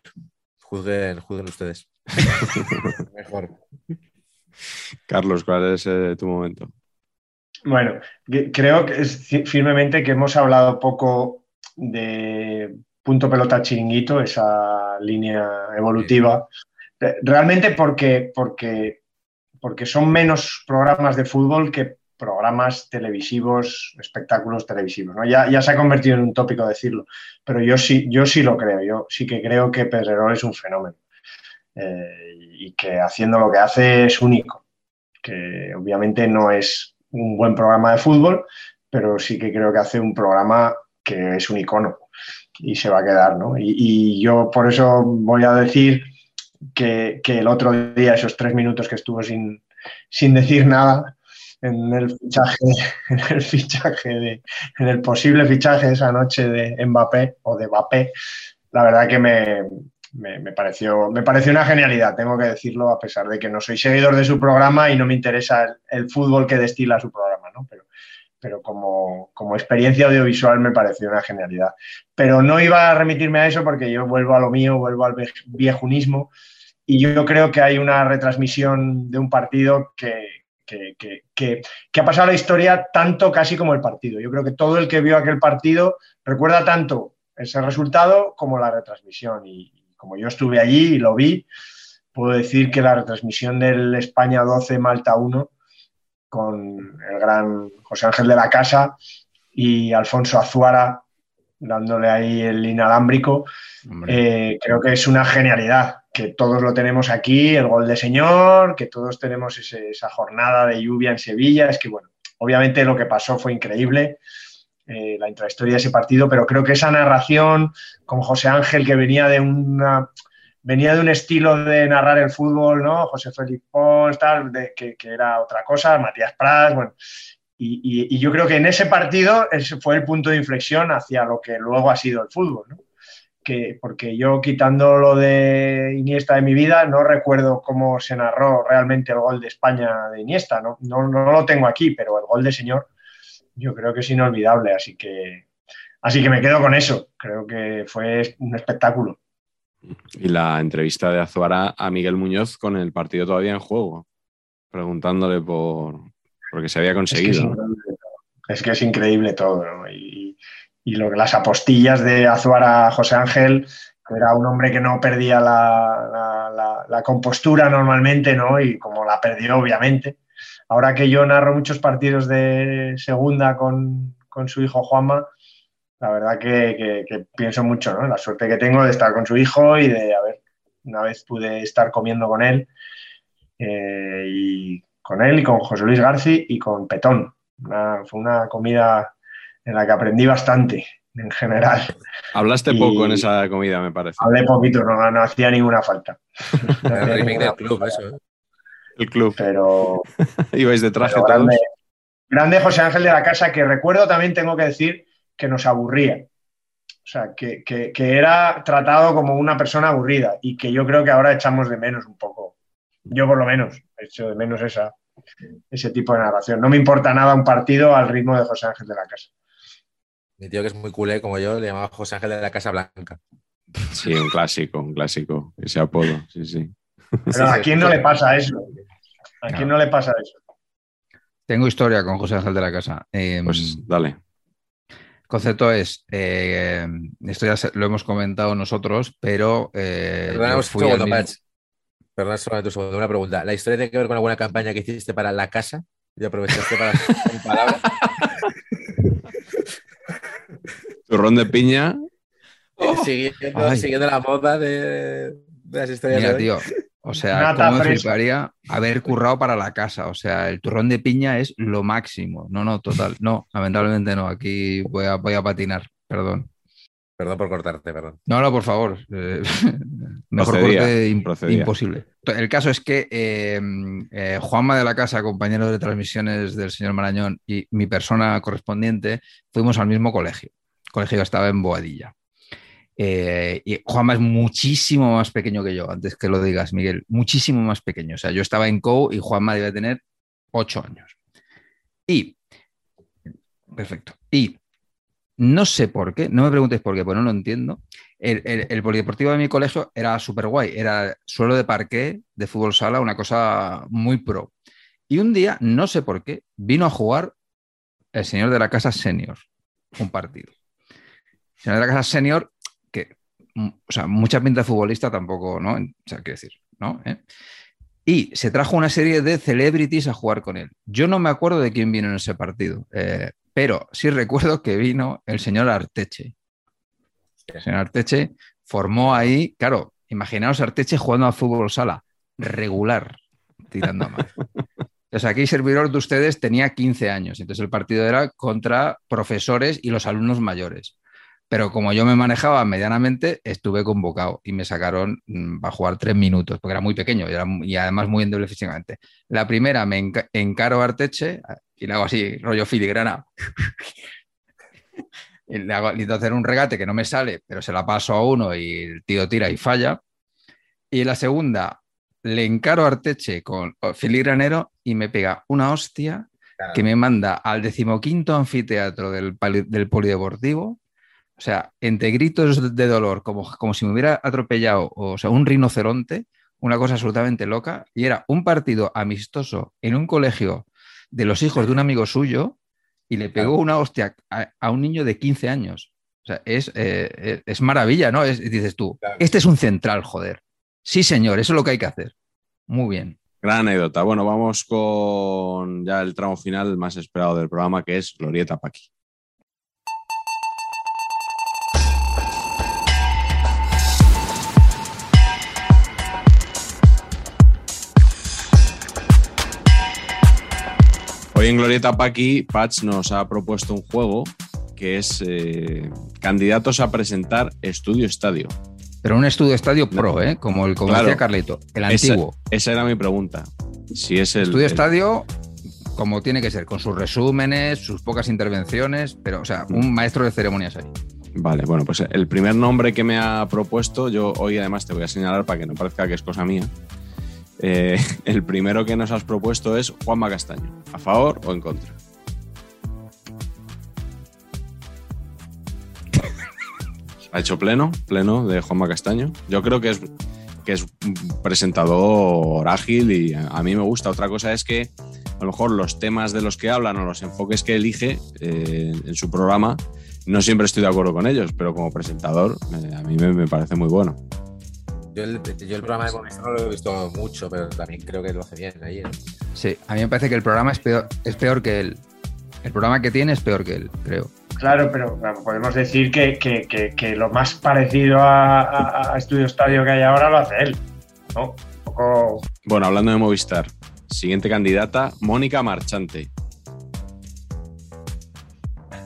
Juzguen, juzguen ustedes. Mejor. Carlos, ¿cuál es eh, tu momento? Bueno, creo que es firmemente que hemos hablado poco de punto pelota chiringuito, esa línea evolutiva. Realmente porque, porque, porque son menos programas de fútbol que programas televisivos, espectáculos televisivos. ¿no? Ya, ya, se ha convertido en un tópico decirlo, pero yo sí, yo sí lo creo. Yo sí que creo que Pedrerol es un fenómeno. Eh, y que haciendo lo que hace es único, que obviamente no es un buen programa de fútbol, pero sí que creo que hace un programa que es un icono y se va a quedar, ¿no? Y, yo por eso voy a decir que, el otro día, esos tres minutos que estuvo sin, sin decir nada, en el fichaje, en el fichaje de, en el posible fichaje esa noche de Mbappé o de Mbappé, la verdad que me, me, pareció, me pareció una genialidad, tengo que decirlo, a pesar de que no soy seguidor de su programa y no me interesa el, fútbol que destila su programa, ¿no? Pero, pero como, como, experiencia audiovisual me pareció una genialidad. Pero no iba a remitirme a eso porque yo vuelvo a lo mío, vuelvo al viejunismo y yo creo que hay una retransmisión de un partido que, que, que, que, ha pasado la historia tanto casi como el partido. Yo creo que todo el que vio aquel partido recuerda tanto ese resultado como la retransmisión. Y, como yo estuve allí y lo vi, puedo decir que la retransmisión del España 12 Malta 1 con el gran José Ángel de la Casa y Alfonso Azuara dándole ahí el inalámbrico, eh, creo que es una genialidad, que todos lo tenemos aquí, el gol de señor, que todos tenemos esa jornada de lluvia en Sevilla, es que bueno, obviamente lo que pasó fue increíble, eh, la intrahistoria de ese partido, pero creo que esa narración con José Ángel, que venía de una venía de un estilo de narrar el fútbol, ¿no? José Félix Pons, tal, de, que, era otra cosa, Matías Prats, bueno. Y, yo creo que en ese partido ese fue el punto de inflexión hacia lo que luego ha sido el fútbol. Que, porque yo quitando lo de Iniesta de mi vida, no recuerdo cómo se narró realmente el gol de España de Iniesta, no, no, no lo tengo aquí, pero el gol de señor yo creo que es inolvidable, así que, así que me quedo con eso. Creo que fue un espectáculo. Y la entrevista de Azuara a Miguel Muñoz con el partido todavía en juego. preguntándole por porque se había conseguido. Es que es, es, que es increíble todo, ¿no? Y, y lo, las apostillas de Azuara José Ángel, que era un hombre que no perdía la, la, la, la, compostura normalmente, ¿no? Y como la perdió, obviamente. Ahora que yo narro muchos partidos de segunda con, con su hijo Juanma, la verdad que, que, que, pienso mucho, ¿no? La suerte que tengo de estar con su hijo y de, a ver, una vez pude estar comiendo con él eh, y con él y con José Luis García y con Petón. Una, fue una comida en la que aprendí bastante en general. Hablaste y poco en esa comida, me parece. Hablé poquito, no, no hacía ninguna falta. No hacía ninguna club, falta. eso. ¿eh? El club. Pero. Ibais de traje todos. Grande, grande José Ángel de la Casa, que recuerdo también, tengo que decir, que nos aburría. O sea, que, que, que, era tratado como una persona aburrida y que yo creo que ahora echamos de menos un poco. Yo por lo menos echo de menos esa, ese tipo de narración. No me importa nada un partido al ritmo de José Ángel de la Casa. Mi tío que es muy culé como yo le llamaba José Ángel de la Casa Blanca. Sí, un clásico, un clásico, ese apodo, sí, sí. Pero ¿a quién no le pasa eso? ¿A quién no le pasa eso? Tengo historia con José Ángel de la Casa. Eh, pues dale. El concepto es, eh, esto ya lo hemos comentado nosotros, pero... Eh, Perdona, fui segundo, mismo... Perdona, solamente un segundo, una pregunta. ¿La historia tiene que ver con alguna campaña que hiciste para la casa? Y aprovechaste para palabras. Turrón de piña. Oh, siguiendo, siguiendo, la moda de, de las historias. Mira, de tío, o sea, cómo me fliparía haber currado para la casa. O sea, el turrón de piña es lo máximo. No, no, total. No, lamentablemente no. Aquí voy a, voy a patinar. Perdón. Perdón por cortarte, perdón. No, no, por favor. Eh, mejor procedía, corte imp procedía. imposible. El caso es que eh, eh, Juanma de la Casa, compañero de transmisiones del señor Marañón, y mi persona correspondiente, fuimos al mismo colegio. El colegio estaba en Boadilla. Eh, y Juanma es muchísimo más pequeño que yo, antes que lo digas, Miguel, muchísimo más pequeño. O sea, yo estaba en COU y Juanma debe tener ocho años. Y, perfecto. Y no sé por qué, no me preguntes por qué, pues no lo entiendo. El, el, polideportivo de mi colegio era súper guay, era suelo de parqué, de fútbol sala, una cosa muy pro. Y un día, no sé por qué, vino a jugar el señor de la casa senior, un partido. El señor de la casa senior o sea, mucha pinta futbolista tampoco, ¿no? O sea, quiero decir, ¿no? ¿Eh? Y se trajo una serie de celebrities a jugar con él. Yo no me acuerdo de quién vino en ese partido, eh, pero sí recuerdo que vino el señor Arteche. El señor Arteche formó ahí, claro, imaginaos Arteche jugando a fútbol sala, regular, tirando a más. Entonces aquí el servidor de ustedes tenía 15 años, entonces el partido era contra profesores y los alumnos mayores. Pero como yo me manejaba medianamente, estuve convocado y me sacaron mm, a jugar tres minutos, porque era muy pequeño y, era, y además muy endeble físicamente. La primera me enca encaro a Arteche y le hago así, rollo filigrana. y le hago le hacer un regate que no me sale, pero se la paso a uno y el tío tira y falla. Y la segunda, le encaro a Arteche con filigranero y me pega una hostia claro. que me manda al decimoquinto anfiteatro del, del polideportivo o sea, entre gritos de dolor, como, como si me hubiera atropellado, o sea, un rinoceronte, una cosa absolutamente loca, y era un partido amistoso en un colegio de los hijos de un amigo suyo, y le pegó una hostia a, a un niño de 15 años. O sea, es, eh, es maravilla, ¿no? Es, dices tú, claro. este es un central, joder. Sí, señor, eso es lo que hay que hacer. Muy bien. Gran anécdota. Bueno, vamos con ya el tramo final más esperado del programa, que es Glorieta Paqui. Hoy en Glorieta Paqui, Patch nos ha propuesto un juego que es eh, candidatos a presentar Estudio Estadio. Pero un Estudio Estadio Pro, ¿eh? como el como claro, decía Carlito, el antiguo. Esa, esa, era mi pregunta. Si es el Estudio el... Estadio como tiene que ser, con sus resúmenes, sus pocas intervenciones, pero, o sea, un maestro de ceremonias ahí. Vale, bueno, pues el primer nombre que me ha propuesto, yo hoy además te voy a señalar para que no parezca que es cosa mía. Eh, el primero que nos has propuesto es Juanma Castaño. ¿A favor o en contra? ¿Ha hecho pleno? Pleno de Juanma Castaño. Yo creo que es. que es un presentador ágil y a mí me gusta. Otra cosa es que a lo mejor los temas de los que hablan o los enfoques que elige eh, en su programa, no siempre estoy de acuerdo con ellos, pero como presentador eh, a mí me, me parece muy bueno. Yo el, yo el programa de Movistar no lo he visto mucho, pero también creo que lo hace bien ahí. ¿no? Sí, a mí me parece que el programa es peor, es peor que él. El programa que tiene es peor que él, creo. Claro, pero podemos decir que, que- que- que lo más parecido a, a- a Estudio Estadio que hay ahora lo hace él. ¿no? Un poco. Bueno, hablando de Movistar, siguiente candidata, Mónica Marchante.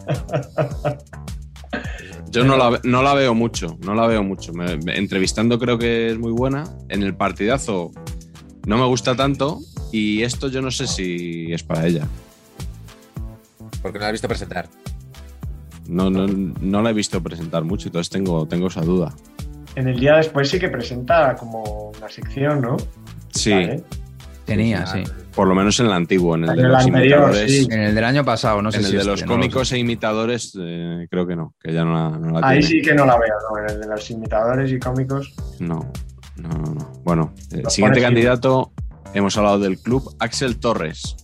Yo no la, no la veo mucho, no la veo mucho. Me- me- entrevistando creo que es muy buena. En el partidazo no me gusta tanto y esto yo no sé si es para ella. Porque no la he visto presentar. No, no, no la he visto presentar mucho, entonces tengo, tengo esa duda. En el día después sí que presenta como una sección, ¿no? Sí, Vale. Tenía, Sí, sí. por lo menos en el antiguo, en el En de el los anterior, imitadores. sí. En el del año pasado, no sé en si el de los no lo cómicos e imitadores, eh, creo que no, que ya no la, no la Ahí tiene. sí que no la veo, ¿no? En el de los imitadores y cómicos. No, no, no. no. Bueno, el Lo siguiente candidato, hemos hablado del club Axel Torres.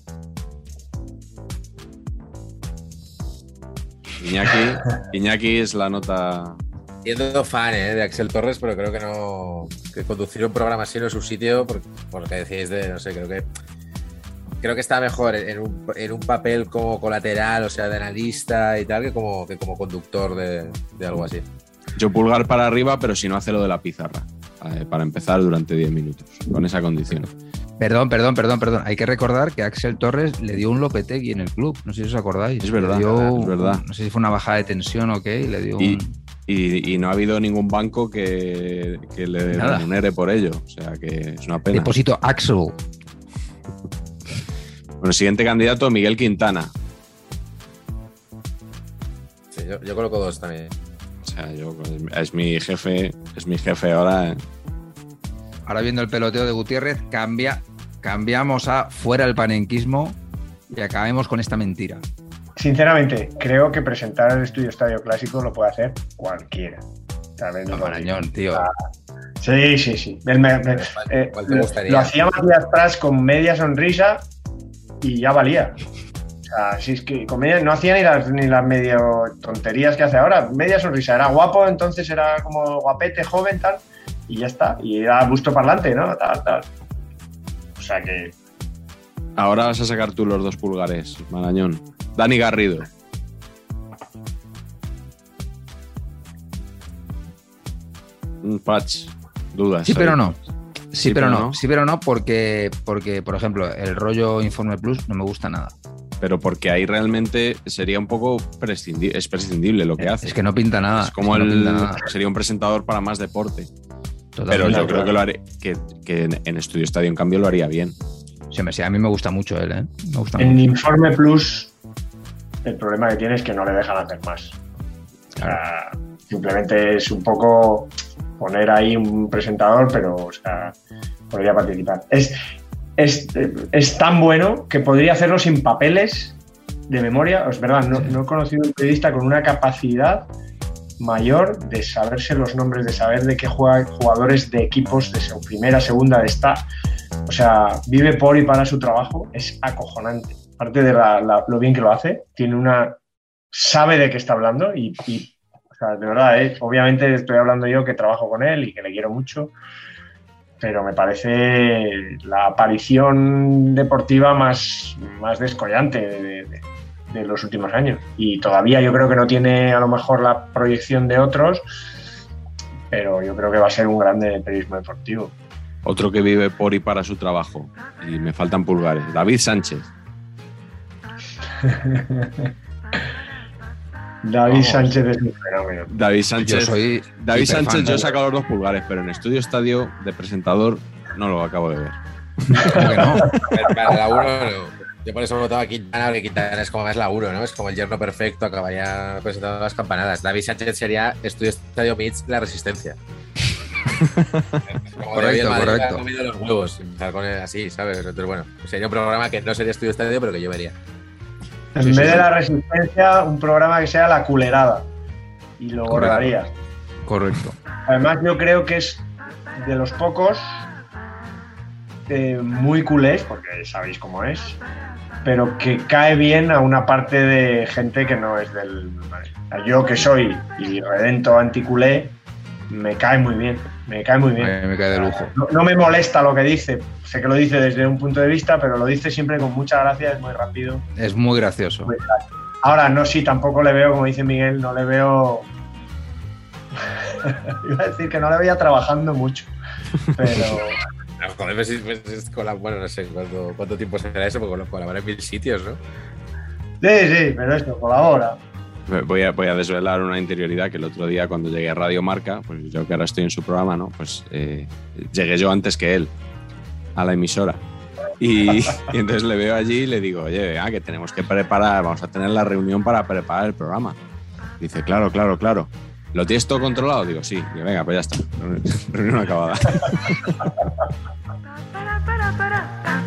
Iñaki, Iñaki es la nota. Siendo fan eh, de Axel Torres, pero creo que no. Que conducir un programa así no es su sitio, por, por lo que decíais de. No sé, creo que. Creo que está mejor en un, en un papel como colateral, o sea, de analista y tal, que como, que como conductor de, de algo así. Yo pulgar para arriba, pero si no hace lo de la pizarra. eh, Para empezar durante 10 minutos, con esa condición. Perdón, perdón, perdón, perdón. Hay que recordar que Axel Torres le dio un Lopetegui en el club. No sé si os acordáis. Es verdad, Le dio- es verdad. No sé si fue una bajada de tensión o qué. Y le dio Y, un. Y- y no ha habido ningún banco que, que le Nada. remunere por ello. O sea que es una pena. Depósito Axel. Bueno, siguiente candidato, Miguel Quintana. Sí, yo, yo coloco dos también. O sea, yo pues, es mi jefe, es mi jefe ahora. eh. Ahora viendo el peloteo de Gutiérrez, cambia, cambiamos a fuera el panenquismo y acabemos con esta mentira. Sinceramente, creo que presentar el estudio Estadio Clásico lo puede hacer cualquiera. También No, lo digo. Marañón, tío. Ah, Sí, sí, sí. El me- me- eh, ¿Cuál te lo, hacía Matías Prats con media sonrisa y ya valía. O sea, si es que con media- no hacía ni las, ni las medio tonterías que hace ahora. Media sonrisa. Era guapo, entonces era como guapete, joven, tal. Y ya está. Y era busto parlante, ¿no? Tal, tal. O sea que Ahora vas a sacar tú los dos pulgares, Marañón. Dani Garrido. Un patch. Dudas. Sí, pero no. Sí, Sí, pero, pero no. no. Sí, pero no, porque, porque, por ejemplo, el rollo Informe Plus no me gusta nada. Pero porque ahí realmente sería un poco prescindi- es prescindible lo que hace. Es que no pinta nada. Es como es que no el, nada. sería un presentador para más deporte. Pero Totalmente. yo creo que lo haré, que, que en, en Estudio Estadio en cambio lo haría bien. Sí, a mí me gusta mucho él, ¿eh? Me gusta en mucho. Informe Plus el problema que tiene es que no le dejan hacer más. O sea, simplemente es un poco poner ahí un presentador, pero o sea, podría participar. Es, es, es tan bueno que podría hacerlo sin papeles de memoria. Es verdad, no, no he conocido un periodista con una capacidad mayor de saberse los nombres, de saber de qué juegan jugadores de equipos de primera, segunda, de esta. O sea, vive por y para su trabajo, es acojonante. Aparte de la- lo bien que lo hace, tiene una. sabe de qué está hablando y, y, de verdad, ¿eh? obviamente estoy hablando yo que trabajo con él y que le quiero mucho, pero me parece la aparición deportiva más, más descollante de, de- los últimos años. Y todavía yo creo que no tiene a lo mejor la proyección de otros, pero yo creo que va a ser un grande periodismo deportivo. Otro que vive por y para su trabajo. Y me faltan pulgares. David Sánchez. David. Sánchez es un fenómeno. David Yo Sánchez. soy. David Sánchez, yo he sacado los dos pulgares, pero en Estudio Estadio de presentador no lo acabo de ver. ¿Cómo que no? Pero para el laburo, no. Yo por eso he votado a Quintana, porque Quintana es como más laburo, ¿no? Es como el yerno perfecto, acabaría presentando las campanadas. David Sánchez sería Estudio Estadio Meets La Resistencia. como Correcto, Madrid correcto. ha comido los huevos, así, ¿sabes? Entonces, bueno, sería un programa que no sería Estudio Estadio, pero que yo vería. En Sí, vez sí, de sí. la resistencia, un programa que sea la culerada. Y lo Correcto. borraría. Correcto. Además, yo creo que es de los pocos eh, muy culés, porque sabéis cómo es, pero que cae bien a una parte de gente que no es del. Yo que soy y redento anticulé, me cae muy bien, me cae muy bien. Me, me cae de lujo. No, no me molesta lo que dice, sé que lo dice desde un punto de vista, pero lo dice siempre con mucha gracia, es muy rápido. Es muy gracioso. Muy. Ahora, no, sí, tampoco le veo, como dice Miguel, no le veo. Iba a decir que no le veía trabajando mucho, pero. Joder, bueno, no sé cuánto, cuánto tiempo será eso, porque colabora en mil sitios, ¿no? Sí, sí, pero esto colabora. Voy a, voy a desvelar una interioridad que el otro día cuando llegué a Radio Marca, pues yo que ahora estoy en su programa, ¿no? Pues eh, llegué yo antes que él a la emisora. Y, y entonces le veo allí y le digo, oye, venga, que tenemos que preparar, vamos a tener la reunión para preparar el programa. Dice, claro, claro, claro. ¿Lo tienes todo controlado? Digo, sí. Digo, venga, pues ya está. Reunión acabada.